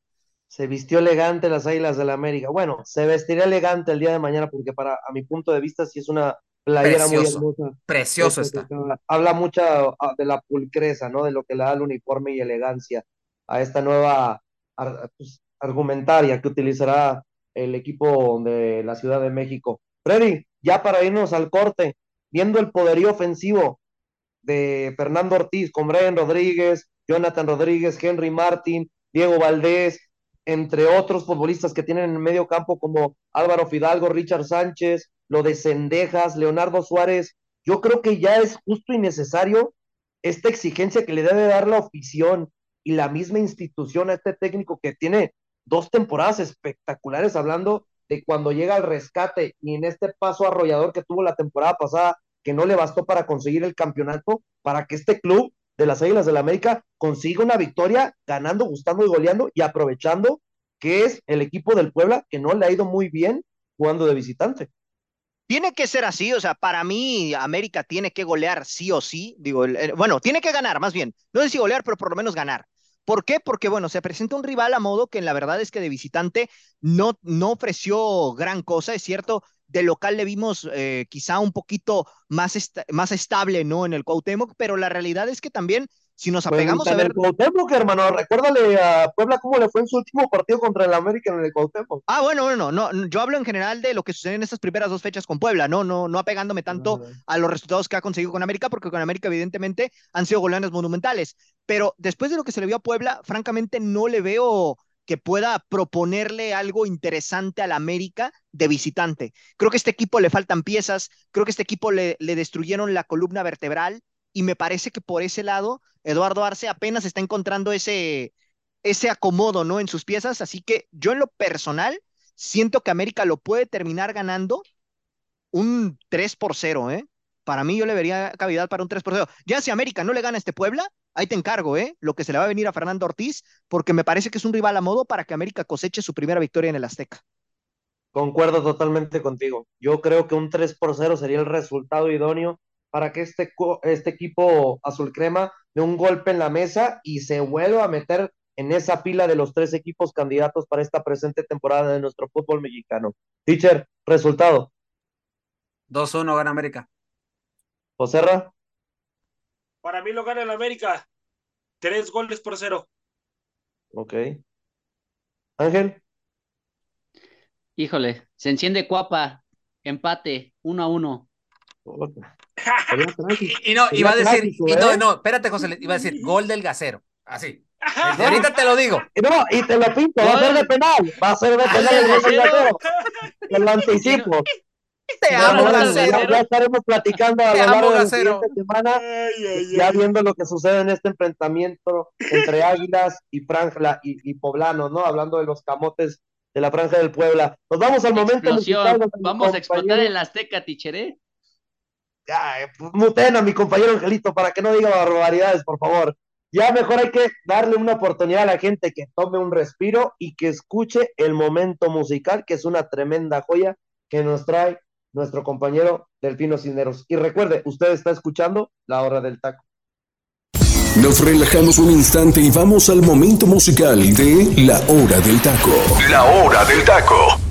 Se vistió elegante las Águilas de la América. Bueno, se vestirá elegante el día de mañana porque para a mi punto de vista sí es una playera muy hermosa. Precioso está. Habla mucho ah, de la pulcreza, ¿no? De lo que le da el uniforme y elegancia a esta nueva pues, argumentaria que utilizará el equipo de la Ciudad de México. Freddy, ya para irnos al corte, viendo el poderío ofensivo de Fernando Ortiz con Brian Rodríguez, Jonathan Rodríguez, Henry Martin, Diego Valdés, entre otros futbolistas que tienen en el medio campo como Álvaro Fidalgo, Richard Sánchez, lo de Cendejas, Leonardo Suárez, yo creo que ya es justo y necesario esta exigencia que le debe dar la afición y la misma institución a este técnico que tiene dos temporadas espectaculares hablando de cuando llega al rescate y en este paso arrollador que tuvo la temporada pasada, que no le bastó para conseguir el campeonato, para que este club de las Águilas del la América consiga una victoria ganando, gustando y goleando y aprovechando que es el equipo del Puebla que no le ha ido muy bien jugando de visitante. Tiene que ser así, o sea, para mí América tiene que golear sí o sí, digo, bueno, tiene que ganar más bien, no sé si golear, pero por lo menos ganar. ¿Por qué? Porque, bueno, se presenta un rival a modo que la verdad es que de visitante no, no ofreció gran cosa. Es cierto de local le vimos eh, quizá un poquito más, más estable, ¿no? En el Cuauhtémoc, pero la realidad es que también si nos apegamos a ver. El Cuauhtémoc, hermano, recuérdale a Puebla cómo le fue en su último partido contra el América en el Cuauhtémoc. Ah, bueno, bueno, no, yo hablo en general de lo que sucedió en estas primeras dos fechas con Puebla, no, no, no apegándome tanto a los resultados que ha conseguido con América, porque con América, evidentemente, han sido goleanes monumentales. Pero después de lo que se le vio a Puebla, francamente, no le veo que pueda proponerle algo interesante al América de visitante. Creo que a este equipo le faltan piezas, creo que a este equipo le, le destruyeron la columna vertebral y me parece que por ese lado Eduardo Arce apenas está encontrando ese, ese acomodo, ¿no? En sus piezas, así que yo en lo personal siento que América lo puede terminar ganando un 3 por 0, ¿eh? Para mí yo le vería cavidad para un 3 por 0. Ya si América no le gana a este Puebla, ahí te encargo, ¿eh? Lo que se le va a venir a Fernando Ortiz, porque me parece que es un rival a modo para que América coseche su primera victoria en el Azteca. Concuerdo totalmente contigo. Yo creo que un 3 por 0 sería el resultado idóneo para que este, este equipo azul crema dé un golpe en la mesa y se vuelva a meter en esa pila de los tres equipos candidatos para esta presente temporada de nuestro fútbol mexicano. Teacher, resultado. 2-1 gana América. Joserra. Para mí lo gana el América. Tres goles por cero. Ok. Ángel. Híjole, se enciende Cuapa. Empate, 1 a 1 y, no, iba a decir, y no, ¿eh? no, espérate, José, iba a decir gol del gasero. Así. ahorita te lo digo. No, y te lo pinto, va a ser de penal. Va a ser de penal el gol del gasero. Te lo anticipo. Te amo, gasero. Ya, estaremos platicando a lo largo de la siguiente semana, ya viendo lo que sucede en este enfrentamiento entre Águilas y Franja y, y Poblano, ¿no? Hablando de los camotes de la Franja del Puebla. Nos vamos al momento. Vamos a explotar el Azteca, Ticheré ya, pues, muten a mi compañero Angelito para que no diga barbaridades, por favor. Ya mejor hay que darle una oportunidad a la gente que tome un respiro y que escuche el momento musical, que es una tremenda joya que nos trae nuestro compañero Delfino Cineros. Y recuerde, usted está escuchando La Hora del Taco. Nos relajamos un instante y vamos al momento musical de La Hora del Taco. La Hora del Taco.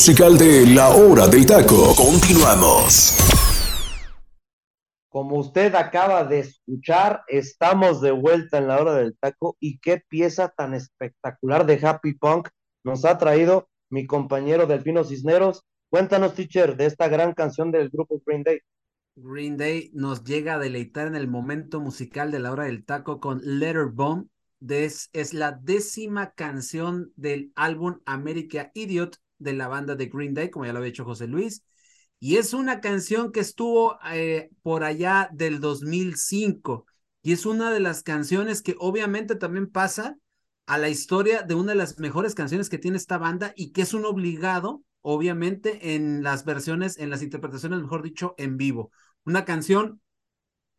Musical de La Hora del Taco. Continuamos. Como usted acaba de escuchar, estamos de vuelta en la hora del taco y qué pieza tan espectacular de Happy Punk nos ha traído mi compañero Delfino Cisneros. Cuéntanos, teacher, de esta gran canción del grupo Green Day. Green Day nos llega a deleitar en el momento musical de la hora del taco con Letter Bomb. Es, es la décima canción del álbum America Idiot de la banda de Green Day, como ya lo había dicho José Luis. Y es una canción que estuvo eh, por allá del 2005. Y es una de las canciones que obviamente también pasa a la historia de una de las mejores canciones que tiene esta banda y que es un obligado, obviamente, en las versiones, en las interpretaciones, mejor dicho, en vivo. Una canción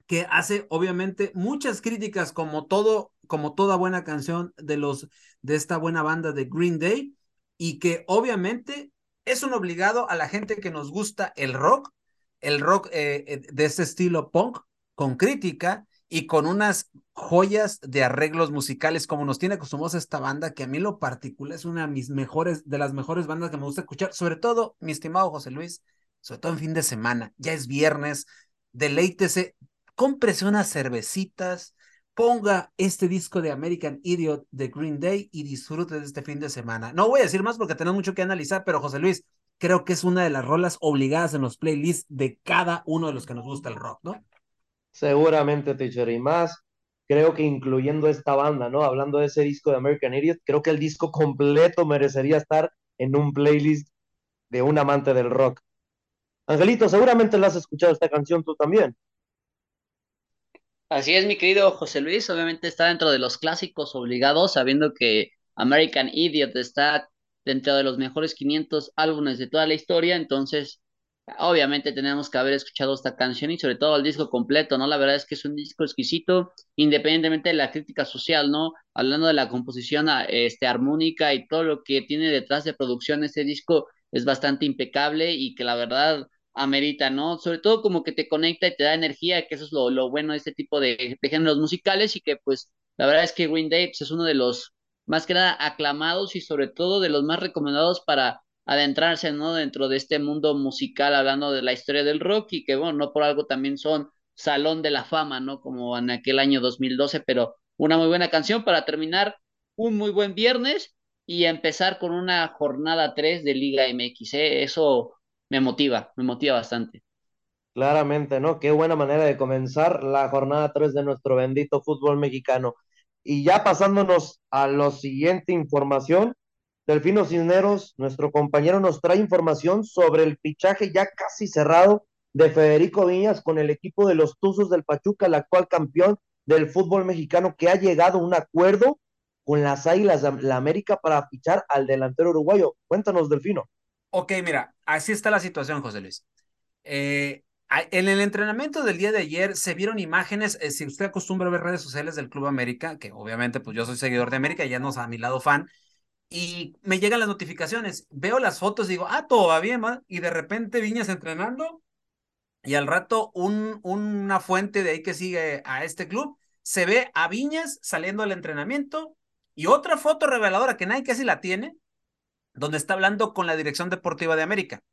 que hace obviamente muchas críticas como todo como toda buena canción de los de esta buena banda de Green Day y que obviamente es un obligado a la gente que nos gusta el rock, el rock eh, eh, de este estilo punk con crítica y con unas joyas de arreglos musicales como nos tiene acostumbrados esta banda que a mí lo particular es una de mis mejores de las mejores bandas que me gusta escuchar, sobre todo mi estimado José Luis, sobre todo en fin de semana, ya es viernes, deleítese, cómprese unas cervecitas, ponga este disco de American Idiot de Green Day y disfrute de este fin de semana. No voy a decir más porque tenemos mucho que analizar, pero José Luis, creo que es una de las rolas obligadas en los playlists de cada uno de los que nos gusta el rock, ¿no? Seguramente, teacher, y más, creo que incluyendo esta banda, ¿no? Hablando de ese disco de American Idiot, creo que el disco completo merecería estar en un playlist de un amante del rock. Angelito, seguramente la has escuchado esta canción tú también. Así es, mi querido José Luis, obviamente está dentro de los clásicos obligados, sabiendo que American Idiot está dentro de los mejores 500 álbumes de toda la historia, entonces obviamente tenemos que haber escuchado esta canción y sobre todo el disco completo, ¿no? La verdad es que es un disco exquisito, independientemente de la crítica social, ¿no? Hablando de la composición este, armónica y todo lo que tiene detrás de producción, este disco es bastante impecable y que la verdad amerita, ¿no? Sobre todo como que te conecta y te da energía, que eso es lo, bueno de este tipo de, géneros musicales y que pues la verdad es que Green Day pues, es uno de los más que nada aclamados y sobre todo de los más recomendados para adentrarse, ¿no? Dentro de este mundo musical, hablando de la historia del rock y que, bueno, no por algo también son Salón de la Fama, ¿no? Como en aquel año 2012, pero una muy buena canción para terminar un muy buen viernes y empezar con una jornada 3 de Liga MX, ¿eh? Eso me motiva, me motiva bastante. Claramente, ¿no? Qué buena manera de comenzar la jornada 3 de nuestro bendito fútbol mexicano. Y ya pasándonos a la siguiente información, Delfino Cisneros, nuestro compañero, nos trae información sobre el fichaje ya casi cerrado de Federico Viñas con el equipo de los Tuzos del Pachuca, el actual campeón del fútbol mexicano, que ha llegado a un acuerdo con las Águilas de la América para fichar al delantero uruguayo. Cuéntanos, Delfino. Ok, mira, así está la situación, José Luis. Eh, en el entrenamiento del día de ayer se vieron imágenes, eh, si usted acostumbra a ver redes sociales del Club América, que obviamente pues yo soy seguidor de América, ya no es a mi lado fan, y me llegan las notificaciones, veo las fotos y digo, ah, todo va bien, y de repente Viñas entrenando, y al rato un, una fuente de ahí que sigue a este club, se ve a Viñas saliendo del entrenamiento, y otra foto reveladora que nadie casi la tiene, donde está hablando con la Dirección Deportiva de América.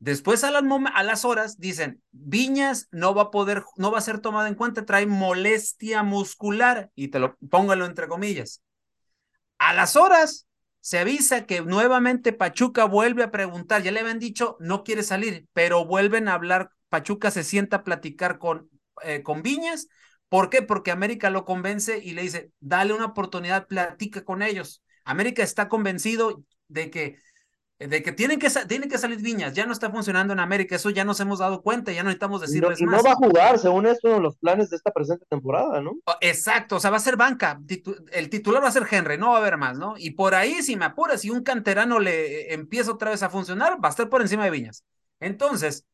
Después a las, a las horas dicen, Viñas no va a poder, no va a ser tomado en cuenta, trae molestia muscular, y te lo póngalo entre comillas. A las horas se avisa que nuevamente Pachuca vuelve a preguntar, ya le habían dicho, no quiere salir, pero vuelven a hablar, Pachuca se sienta a platicar con, eh, con Viñas, ¿por qué? Porque América lo convence y le dice, dale una oportunidad, platica con ellos. América está convencido, de que, de que tienen que, tienen que salir Viñas, ya no está funcionando en América, eso ya nos hemos dado cuenta, ya no necesitamos decirles y no, va a jugar, según esto, los planes de esta presente temporada, ¿no? Exacto, o sea, va a ser banca, el titular va a ser Henry, no va a haber más, ¿no? Y por ahí, si me apuras, si un canterano le empieza otra vez a funcionar, va a estar por encima de Viñas. Entonces,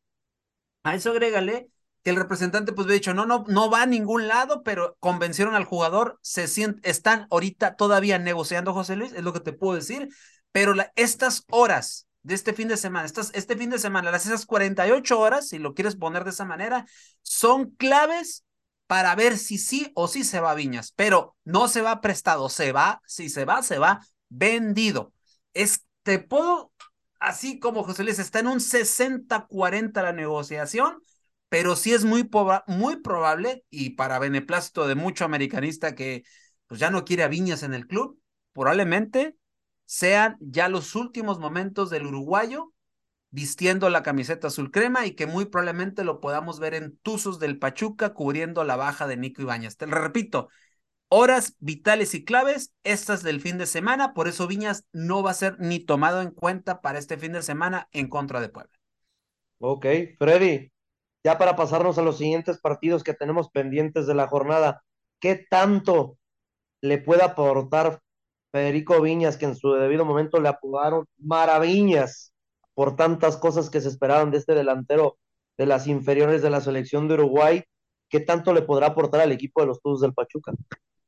a eso agrégale que el representante pues había dicho, no, no, no va a ningún lado, pero convencieron al jugador, se sienten, están ahorita todavía negociando, José Luis, es lo que te puedo decir, pero estas horas de este fin de semana, estas, este fin de semana, las esas 48 horas, si lo quieres poner de esa manera, son claves para ver si sí o sí se va Viñas, pero no se va prestado, se va, si se va, se va vendido. Es te puedo, así como José Luis, está en un 60-40 la negociación, pero sí es muy, muy probable, y para beneplácito de mucho americanista que pues ya no quiere a Viñas en el club, probablemente sean ya los últimos momentos del uruguayo vistiendo la camiseta azul crema y que muy probablemente lo podamos ver en Tuzos del Pachuca cubriendo la baja de Nico Ibáñez. Te repito, horas vitales y claves, estas del fin de semana, por eso Viñas no va a ser ni tomado en cuenta para este fin de semana en contra de Puebla. Ok, Freddy, ya para pasarnos a los siguientes partidos que tenemos pendientes de la jornada, ¿qué tanto le puede aportar Federico Viñas, que en su debido momento le apodaron maravillas por tantas cosas que se esperaban de este delantero de las inferiores de la selección de Uruguay? ¿Qué tanto le podrá aportar al equipo de los Tuzos del Pachuca?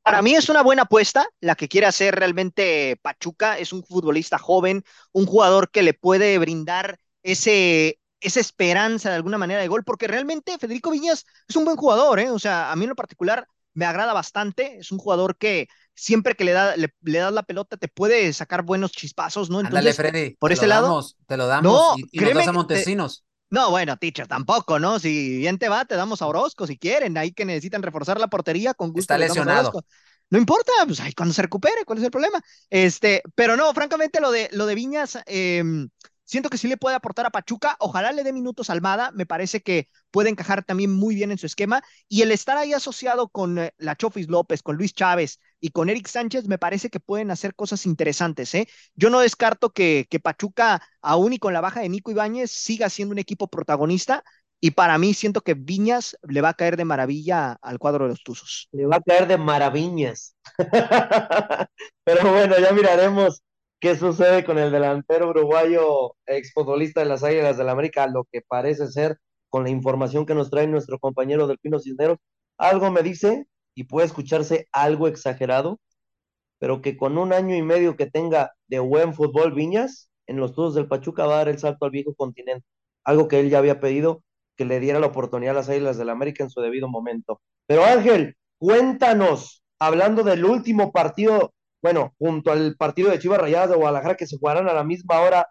Para mí es una buena apuesta la que quiere hacer realmente Pachuca. Es un futbolista joven, un jugador que le puede brindar ese, esa esperanza de alguna manera de gol, porque realmente Federico Viñas es un buen jugador, ¿eh? O sea, a mí en lo particular me agrada bastante. Es un jugador que siempre que le, da, le, das la pelota te puede sacar buenos chispazos, ¿no? Entonces, Freddy, por ese lado. te lo damos no, y, y a Montesinos. No, bueno, teacher, tampoco, ¿no? Si bien te va, te damos a Orozco si quieren. Ahí que necesitan reforzar la portería, con gusto. Está lesionado. No importa, pues ahí cuando se recupere, ¿cuál es el problema? Este, pero no, francamente, lo de, lo de Viñas, eh, Siento que sí le puede aportar a Pachuca. Ojalá le dé minutos a Almada. Me parece que puede encajar también muy bien en su esquema. Y el estar ahí asociado con eh, la Chofis López, con Luis Chávez y con Eric Sánchez, me parece que pueden hacer cosas interesantes. ¿eh? Yo no descarto que, que Pachuca, aún y con la baja de Nico Ibáñez, siga siendo un equipo protagonista. Y para mí siento que Viñas le va a caer de maravilla al cuadro de los Tuzos. Le va a caer de maravillas. Pero bueno, ya miraremos ¿Qué sucede con el delantero uruguayo, exfutbolista de las Águilas del la América? Lo que parece ser, con la información que nos trae nuestro compañero del Pino Cisneros, algo me dice, y puede escucharse algo exagerado, pero que con un año y medio que tenga de buen fútbol Viñas, en los todos del Pachuca va a dar el salto al viejo continente. Algo que él ya había pedido que le diera la oportunidad a las Águilas del la América en su debido momento. Pero Ángel, cuéntanos, hablando del último partido bueno, junto al partido de Chivas Rayadas de Guadalajara que se jugarán a la misma hora,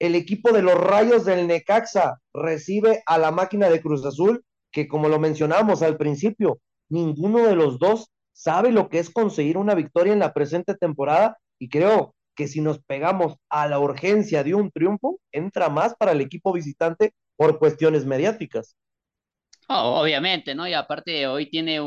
el equipo de los Rayos del Necaxa recibe a la máquina de Cruz Azul, que como lo mencionamos al principio, ninguno de los dos sabe lo que es conseguir una victoria en la presente temporada y creo que si nos pegamos a la urgencia de un triunfo, entra más para el equipo visitante por cuestiones mediáticas. obviamente, ¿no? Y aparte hoy tiene,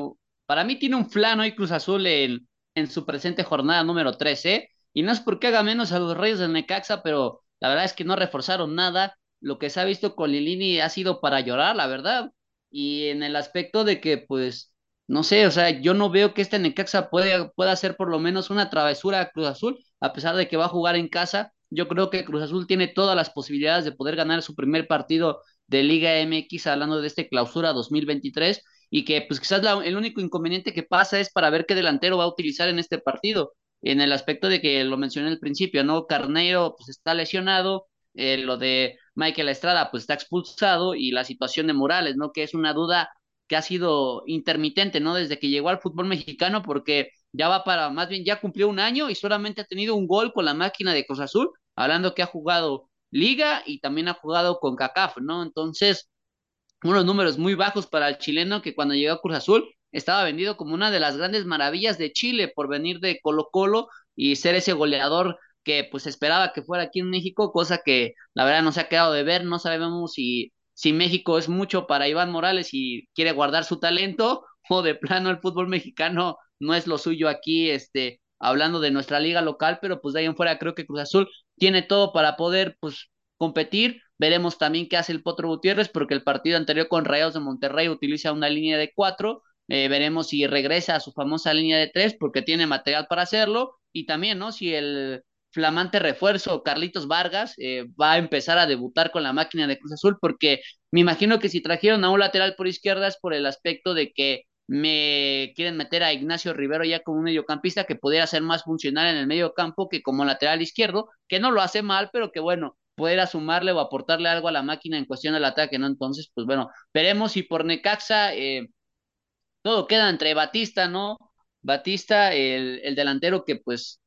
para mí tiene un flan hoy Cruz Azul en, en su presente jornada número 13. Y no es porque haga menos a los Reyes del Necaxa, pero la verdad es que no reforzaron nada. Lo que se ha visto con Lilini ha sido para llorar, la verdad. Y en el aspecto de que, pues, no sé, o sea, yo no veo que este Necaxa pueda, pueda hacer por lo menos una travesura a Cruz Azul, a pesar de que va a jugar en casa. Yo creo que Cruz Azul tiene todas las posibilidades de poder ganar su primer partido de Liga MX, hablando de este clausura 2023 y que pues quizás el único inconveniente que pasa es para ver qué delantero va a utilizar en este partido, en el aspecto de que lo mencioné al principio, ¿no? Carneiro pues está lesionado, eh, lo de Michael Estrada pues está expulsado y la situación de Morales, ¿no? Que es una duda que ha sido intermitente, ¿no? Desde que llegó al fútbol mexicano porque ya va para, más bien ya cumplió un año y solamente ha tenido un gol con la máquina de Cruz Azul, hablando que ha jugado liga y también ha jugado con CACAF, ¿no? Entonces, unos números muy bajos para el chileno que cuando llegó a Cruz Azul estaba vendido como una de las grandes maravillas de Chile por venir de Colo Colo y ser ese goleador que pues esperaba que fuera aquí en México, cosa que la verdad no se ha quedado de ver, no sabemos si, si México es mucho para Iván Morales y quiere guardar su talento o de plano el fútbol mexicano no es lo suyo aquí, este, hablando de nuestra liga local, pero pues de ahí en fuera creo que Cruz Azul tiene todo para poder pues competir Veremos también qué hace el Potro Gutiérrez, porque el partido anterior con Rayados de Monterrey utiliza una línea de cuatro. Eh, veremos si regresa a su famosa línea de tres, porque tiene material para hacerlo. Y también, ¿no? Si el flamante refuerzo Carlitos Vargas eh, va a empezar a debutar con la máquina de Cruz Azul, porque me imagino que si trajeron a un lateral por izquierda es por el aspecto de que me quieren meter a Ignacio Rivero ya como un mediocampista que pudiera ser más funcional en el medio campo que como lateral izquierdo, que no lo hace mal, pero que bueno, pudiera sumarle o aportarle algo a la máquina en cuestión del ataque, ¿no? Entonces, pues bueno, veremos si por Necaxa eh, todo queda entre Batista, ¿no? Batista, el, el, delantero que pues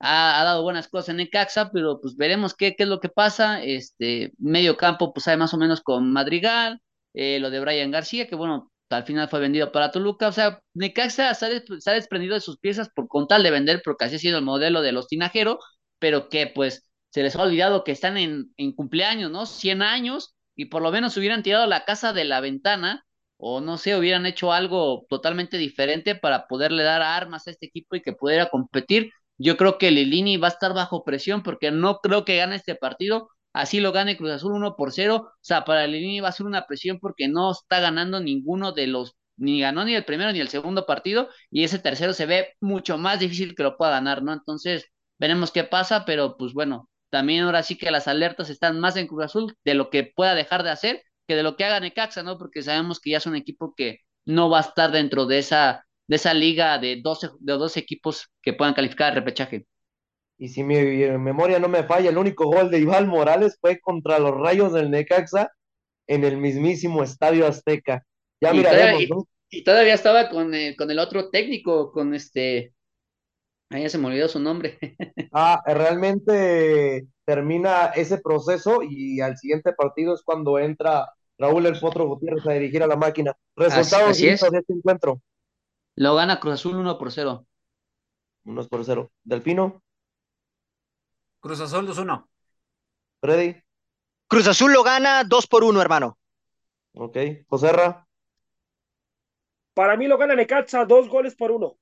ha, dado buenas cosas en Necaxa, pero pues veremos qué, qué es lo que pasa. Este medio campo, pues hay más o menos con Madrigal, eh, lo de Brian García, que bueno, al final fue vendido para Toluca. O sea, Necaxa se ha, desprendido de sus piezas por con tal de vender, porque así ha sido el modelo de los tinajeros, pero que pues se les ha olvidado que están en, en cumpleaños, ¿no? 100 años, y por lo menos hubieran tirado la casa de la ventana o no sé, hubieran hecho algo totalmente diferente para poderle dar armas a este equipo y que pudiera competir. Yo creo que Lilini va a estar bajo presión porque no creo que gane este partido. Así lo gane Cruz Azul 1 por 0. O sea, para Lilini va a ser una presión porque no está ganando ninguno de los, ni ganó ni el primero ni el segundo partido. Y ese tercero se ve mucho más difícil que lo pueda ganar, ¿no? Entonces, veremos qué pasa, pero pues bueno, también ahora sí que las alertas están más en Cruz Azul de lo que pueda dejar de hacer que de lo que haga Necaxa, ¿no? Porque sabemos que ya es un equipo que no va a estar dentro de esa, de esa liga de 12, de 12 equipos que puedan calificar el repechaje. Y si mi memoria no me falla, el único gol de Iván Morales fue contra los Rayos del Necaxa en el mismísimo Estadio Azteca. Ya y miraremos, todavía, y, todavía estaba con el, con el otro técnico, con este. Ahí ya se me olvidó su nombre. ah, realmente termina ese proceso y al siguiente partido es cuando entra Raúl El Potro Gutiérrez a dirigir a la máquina. Resultados de este encuentro. Lo gana Cruz Azul 1 por 0. 1 por 0. Delfino. Cruz Azul 2-1. Freddy. Cruz Azul lo gana 2 por 1, hermano. Ok. Joserra. Para mí lo gana Necaxa, dos goles por uno.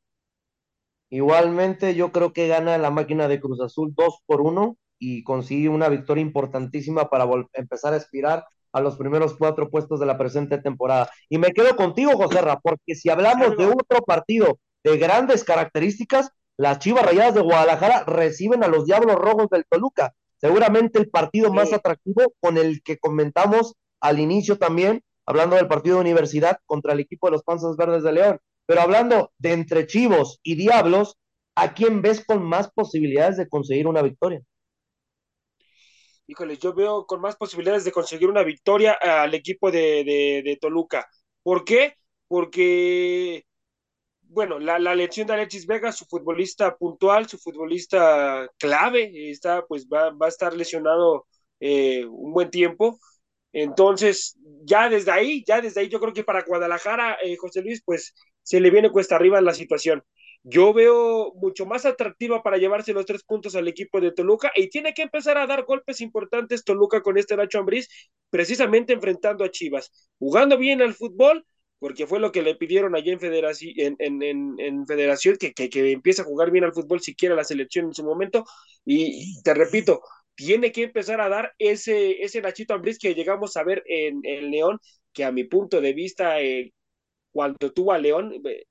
Igualmente, yo creo que gana la máquina de Cruz Azul 2 por 1 y consigue una victoria importantísima para empezar a aspirar a los primeros cuatro puestos de la presente temporada. Y me quedo contigo, José Ra, porque si hablamos de otro partido de grandes características, las Chivas Rayadas de Guadalajara reciben a los Diablos Rojos del Toluca. Seguramente el partido más atractivo con el que comentamos al inicio también, hablando del partido de universidad contra el equipo de los Panzas Verdes de León. Pero hablando de entre Chivos y Diablos, ¿a quién ves con más posibilidades de conseguir una victoria? híjole, yo veo con más posibilidades de conseguir una victoria al equipo de, Toluca. ¿Por qué? Porque, bueno, la, la elección de Alexis Vega, su futbolista puntual, su futbolista clave, está, pues va, a estar lesionado eh, un buen tiempo. Entonces, ya desde ahí, ya desde ahí, yo creo que para Guadalajara, eh, José Luis, pues se le viene cuesta arriba la situación. Yo veo mucho más atractiva para llevarse los tres puntos al equipo de Toluca y tiene que empezar a dar golpes importantes Toluca con este Nacho Ambriz, precisamente enfrentando a Chivas, jugando bien al fútbol, porque fue lo que le pidieron allá en Federación, en, en, en, federación que, que, que, empiece a jugar bien al fútbol siquiera la selección en su momento, y, te repito, tiene que empezar a dar ese, ese Nachito Ambriz que llegamos a ver en, el León, que a mi punto de vista, eh, cuando tuvo a León, eh,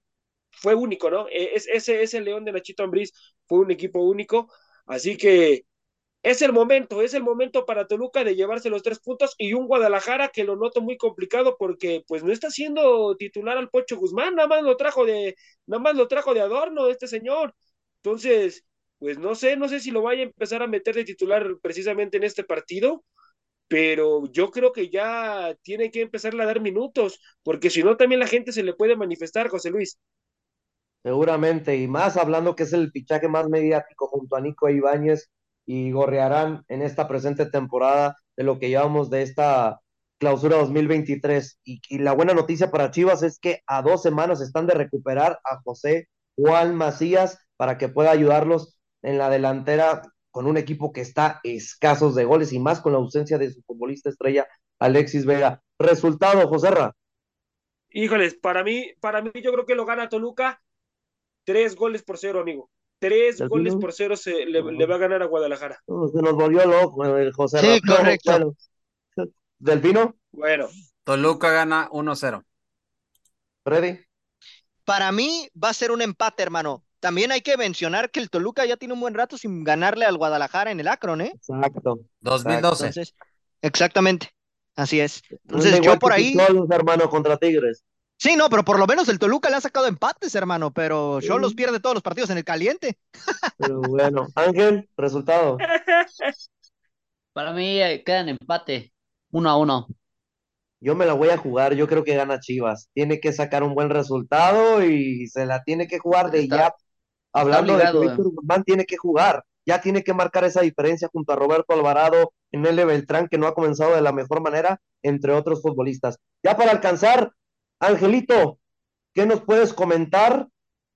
fue único, ¿no? E, es, ese, ese León de Nachito Ambriz fue un equipo único, así que es el momento, es el momento para Toluca de llevarse los tres puntos y un Guadalajara que lo noto muy complicado porque pues no está siendo titular al Pocho Guzmán, nada más lo trajo de, nada más lo trajo de adorno este señor. Entonces, pues no sé, no sé si lo vaya a empezar a meter de titular precisamente en este partido, pero yo creo que ya tiene que empezar a dar minutos, porque si no también la gente se le puede manifestar, José Luis. Seguramente, y más hablando que es el fichaje más mediático junto a Nico Ibáñez y Gorrearán en esta presente temporada de lo que llevamos de esta clausura 2023. Y, y, la buena noticia para Chivas es que a dos semanas están de recuperar a José Juan Macías para que pueda ayudarlos en la delantera con un equipo que está escasos de goles y más con la ausencia de su futbolista estrella Alexis Vega. Resultado, José Ra. Híjoles, para mí, para mí yo creo que lo gana Toluca Tres goles por cero, amigo. Tres goles por cero se le, va a ganar a Guadalajara. se nos volvió loco el José. Sí, correcto. ¿Delfino? Bueno. Toluca gana 1-0. Freddy. Para mí va a ser un empate, hermano. También hay que mencionar que el Toluca ya tiene un buen rato sin ganarle al Guadalajara en el Akron, ¿eh? Exacto. 2012. exactamente. Así es. Entonces, yo por ahí. hermano contra Tigres. Sí, no, pero por lo menos el Toluca le ha sacado empates, hermano, pero yo los pierde todos los partidos en el caliente. Pero bueno, Ángel, resultado. Para mí eh, quedan empate, uno a uno. Yo me la voy a jugar, yo creo que gana Chivas. Tiene que sacar un buen resultado y se la tiene que jugar de ya hablando de que Víctor Guzmán tiene que jugar, ya tiene que marcar esa diferencia junto a Roberto Alvarado, en el Beltrán, que no ha comenzado de la mejor manera, entre otros futbolistas. Ya para alcanzar, Angelito, ¿qué nos puedes comentar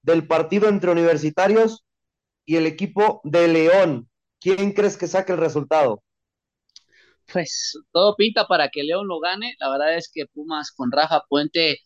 del partido entre universitarios y el equipo de León? ¿Quién crees que saque el resultado? Pues todo pinta para que León lo gane. La verdad es que Pumas con Rafa Puente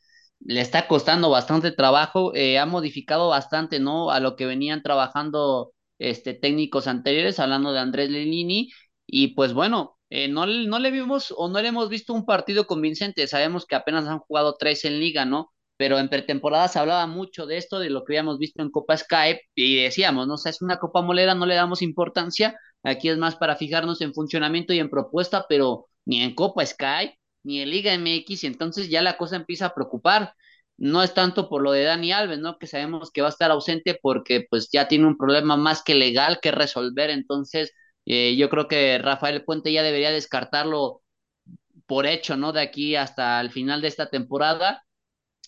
le está costando bastante trabajo, eh, ha modificado bastante, ¿no? A lo que venían trabajando este, técnicos anteriores, hablando de Andrés Lenini, y pues bueno, eh, no, no le vimos o no le hemos visto un partido convincente, sabemos que apenas han jugado tres en liga, ¿no? Pero en pretemporada se hablaba mucho de esto, de lo que habíamos visto en Copa Skype, y decíamos, no o sea, es una Copa Molera, no le damos importancia, aquí es más para fijarnos en funcionamiento y en propuesta, pero ni en Copa Skype ni en Liga MX, y entonces ya la cosa empieza a preocupar. No es tanto por lo de Dani Alves, ¿no? Que sabemos que va a estar ausente porque pues ya tiene un problema más que legal que resolver, entonces eh, yo creo que Rafael Puente ya debería descartarlo por hecho, ¿no? De aquí hasta el final de esta temporada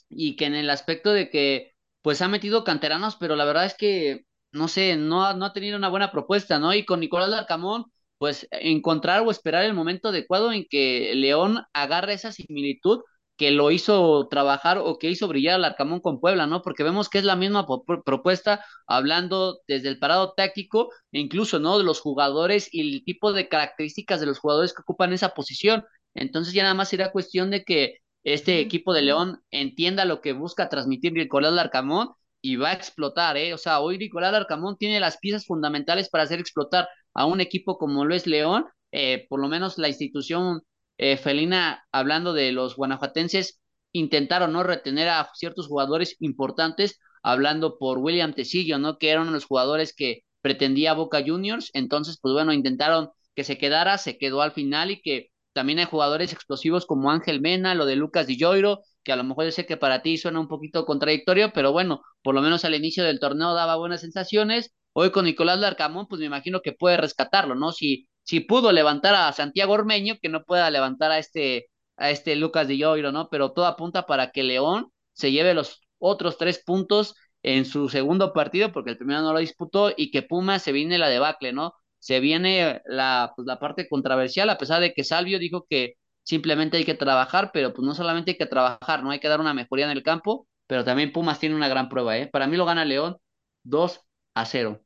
y que en el aspecto de que pues ha metido canteranos, pero la verdad es que no sé, no, no ha tenido una buena propuesta, ¿no? Y con Nicolás Larcamón, pues encontrar o esperar el momento adecuado en que León agarre esa similitud que lo hizo trabajar o que hizo brillar al Arcamón con Puebla, ¿no? Porque vemos que es la misma propuesta, hablando desde el parado táctico, e incluso, ¿no? De los jugadores y el tipo de características de los jugadores que ocupan esa posición. Entonces ya nada más será cuestión de que este equipo de León entienda lo que busca transmitir Nicolás Larcamón y va a explotar, ¿eh? O sea, hoy Nicolás Larcamón tiene las piezas fundamentales para hacer explotar a un equipo como lo es León, eh, por lo menos la institución eh, felina, hablando de los guanajuatenses, intentaron no retener a ciertos jugadores importantes, hablando por William Tecillo, ¿no? Que eran los jugadores que pretendía Boca Juniors, entonces, pues bueno, intentaron que se quedara, se quedó al final y que también hay jugadores explosivos como Ángel Mena, lo de Lucas Di Joiro, que a lo mejor yo sé que para ti suena un poquito contradictorio, pero bueno, por lo menos al inicio del torneo daba buenas sensaciones. Hoy con Nicolás Larcamón, pues me imagino que puede rescatarlo, ¿no? Si, si pudo levantar a Santiago Ormeño, que no pueda levantar a este, a este Lucas Di Joiro, ¿no? Pero todo apunta para que León se lleve los otros tres puntos en su segundo partido, porque el primero no lo disputó, y que Puma se viene la debacle, ¿no? se viene la, pues, la parte controversial, a pesar de que Salvio dijo que simplemente hay que trabajar, pero pues no solamente hay que trabajar, no hay que dar una mejoría en el campo, pero también Pumas tiene una gran prueba, ¿eh? Para mí lo gana León 2 a 0.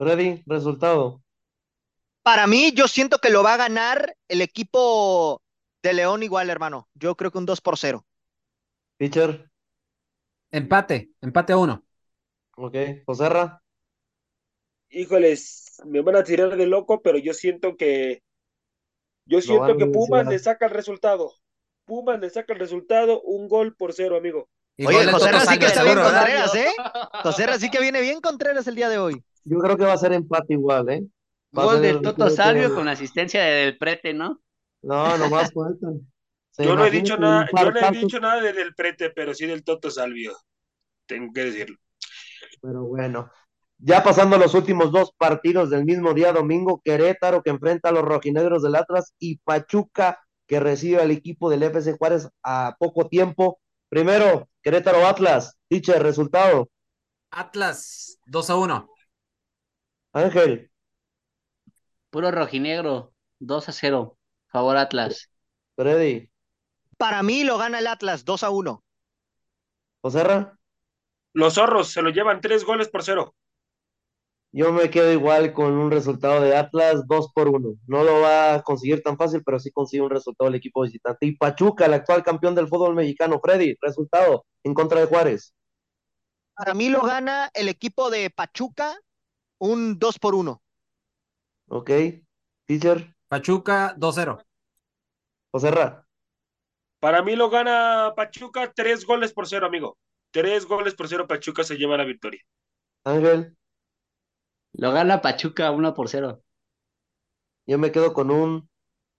Ready, resultado. Para mí, yo siento que lo va a ganar el equipo de León igual, hermano. Yo creo que un 2 por 0. Pitcher. Empate, empate a 1. Ok, Joserra híjoles, me van a tirar de loco, pero yo siento que yo siento que Pumas le saca el resultado. Pumas le saca el resultado, un gol por cero, amigo. Oye, José sí que está bien Contreras, ¿eh? José sí que viene bien Contreras el día de hoy. Yo creo que va a ser empate igual, ¿eh? gol del Toto Salvio con asistencia del Prete, ¿no? No, nomás faltan. Yo no he dicho nada, yo no he dicho nada del Prete, pero sí del Toto Salvio. Tengo que decirlo. Pero bueno, ya pasando los últimos dos partidos del mismo día domingo, Querétaro que enfrenta a los rojinegros del Atlas y Pachuca que recibe al equipo del FC Juárez a poco tiempo. Primero, Querétaro Atlas, dicho resultado. Atlas 2 a 1. Ángel. Puro rojinegro, 2 a 0. Favor Atlas. Freddy. Para mí lo gana el Atlas, 2 a 1. Joserra. Los zorros se lo llevan tres goles por cero. Yo me quedo igual con un resultado de Atlas 2 por 1. No lo va a conseguir tan fácil, pero sí consigue un resultado el equipo visitante. Y Pachuca, el actual campeón del fútbol mexicano. Freddy, resultado en contra de Juárez. Para mí lo gana el equipo de Pachuca un 2 por 1. Ok. Teacher. Pachuca 2-0. Joserra. Para mí lo gana Pachuca tres goles por cero, amigo. Tres goles por cero, Pachuca se lleva la victoria. Ángel. Lo gana Pachuca 1 por 0. Yo me quedo con un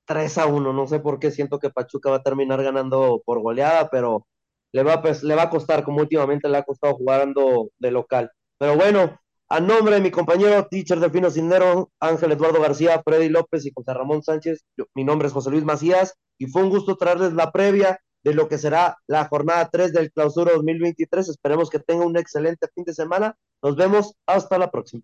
3 a 1. No sé por qué siento que Pachuca va a terminar ganando por goleada, pero le va, le va a costar, como últimamente le ha costado jugando de local. Pero bueno, a nombre de mi compañero teacher Delfino Cindero, Ángel Eduardo García, Freddy López y José Ramón Sánchez, mi nombre es José Luis Macías y fue un gusto traerles la previa de lo que será la jornada 3 del clausura 2023. Esperemos que tenga un excelente fin de semana Nos vemos hasta la próxima.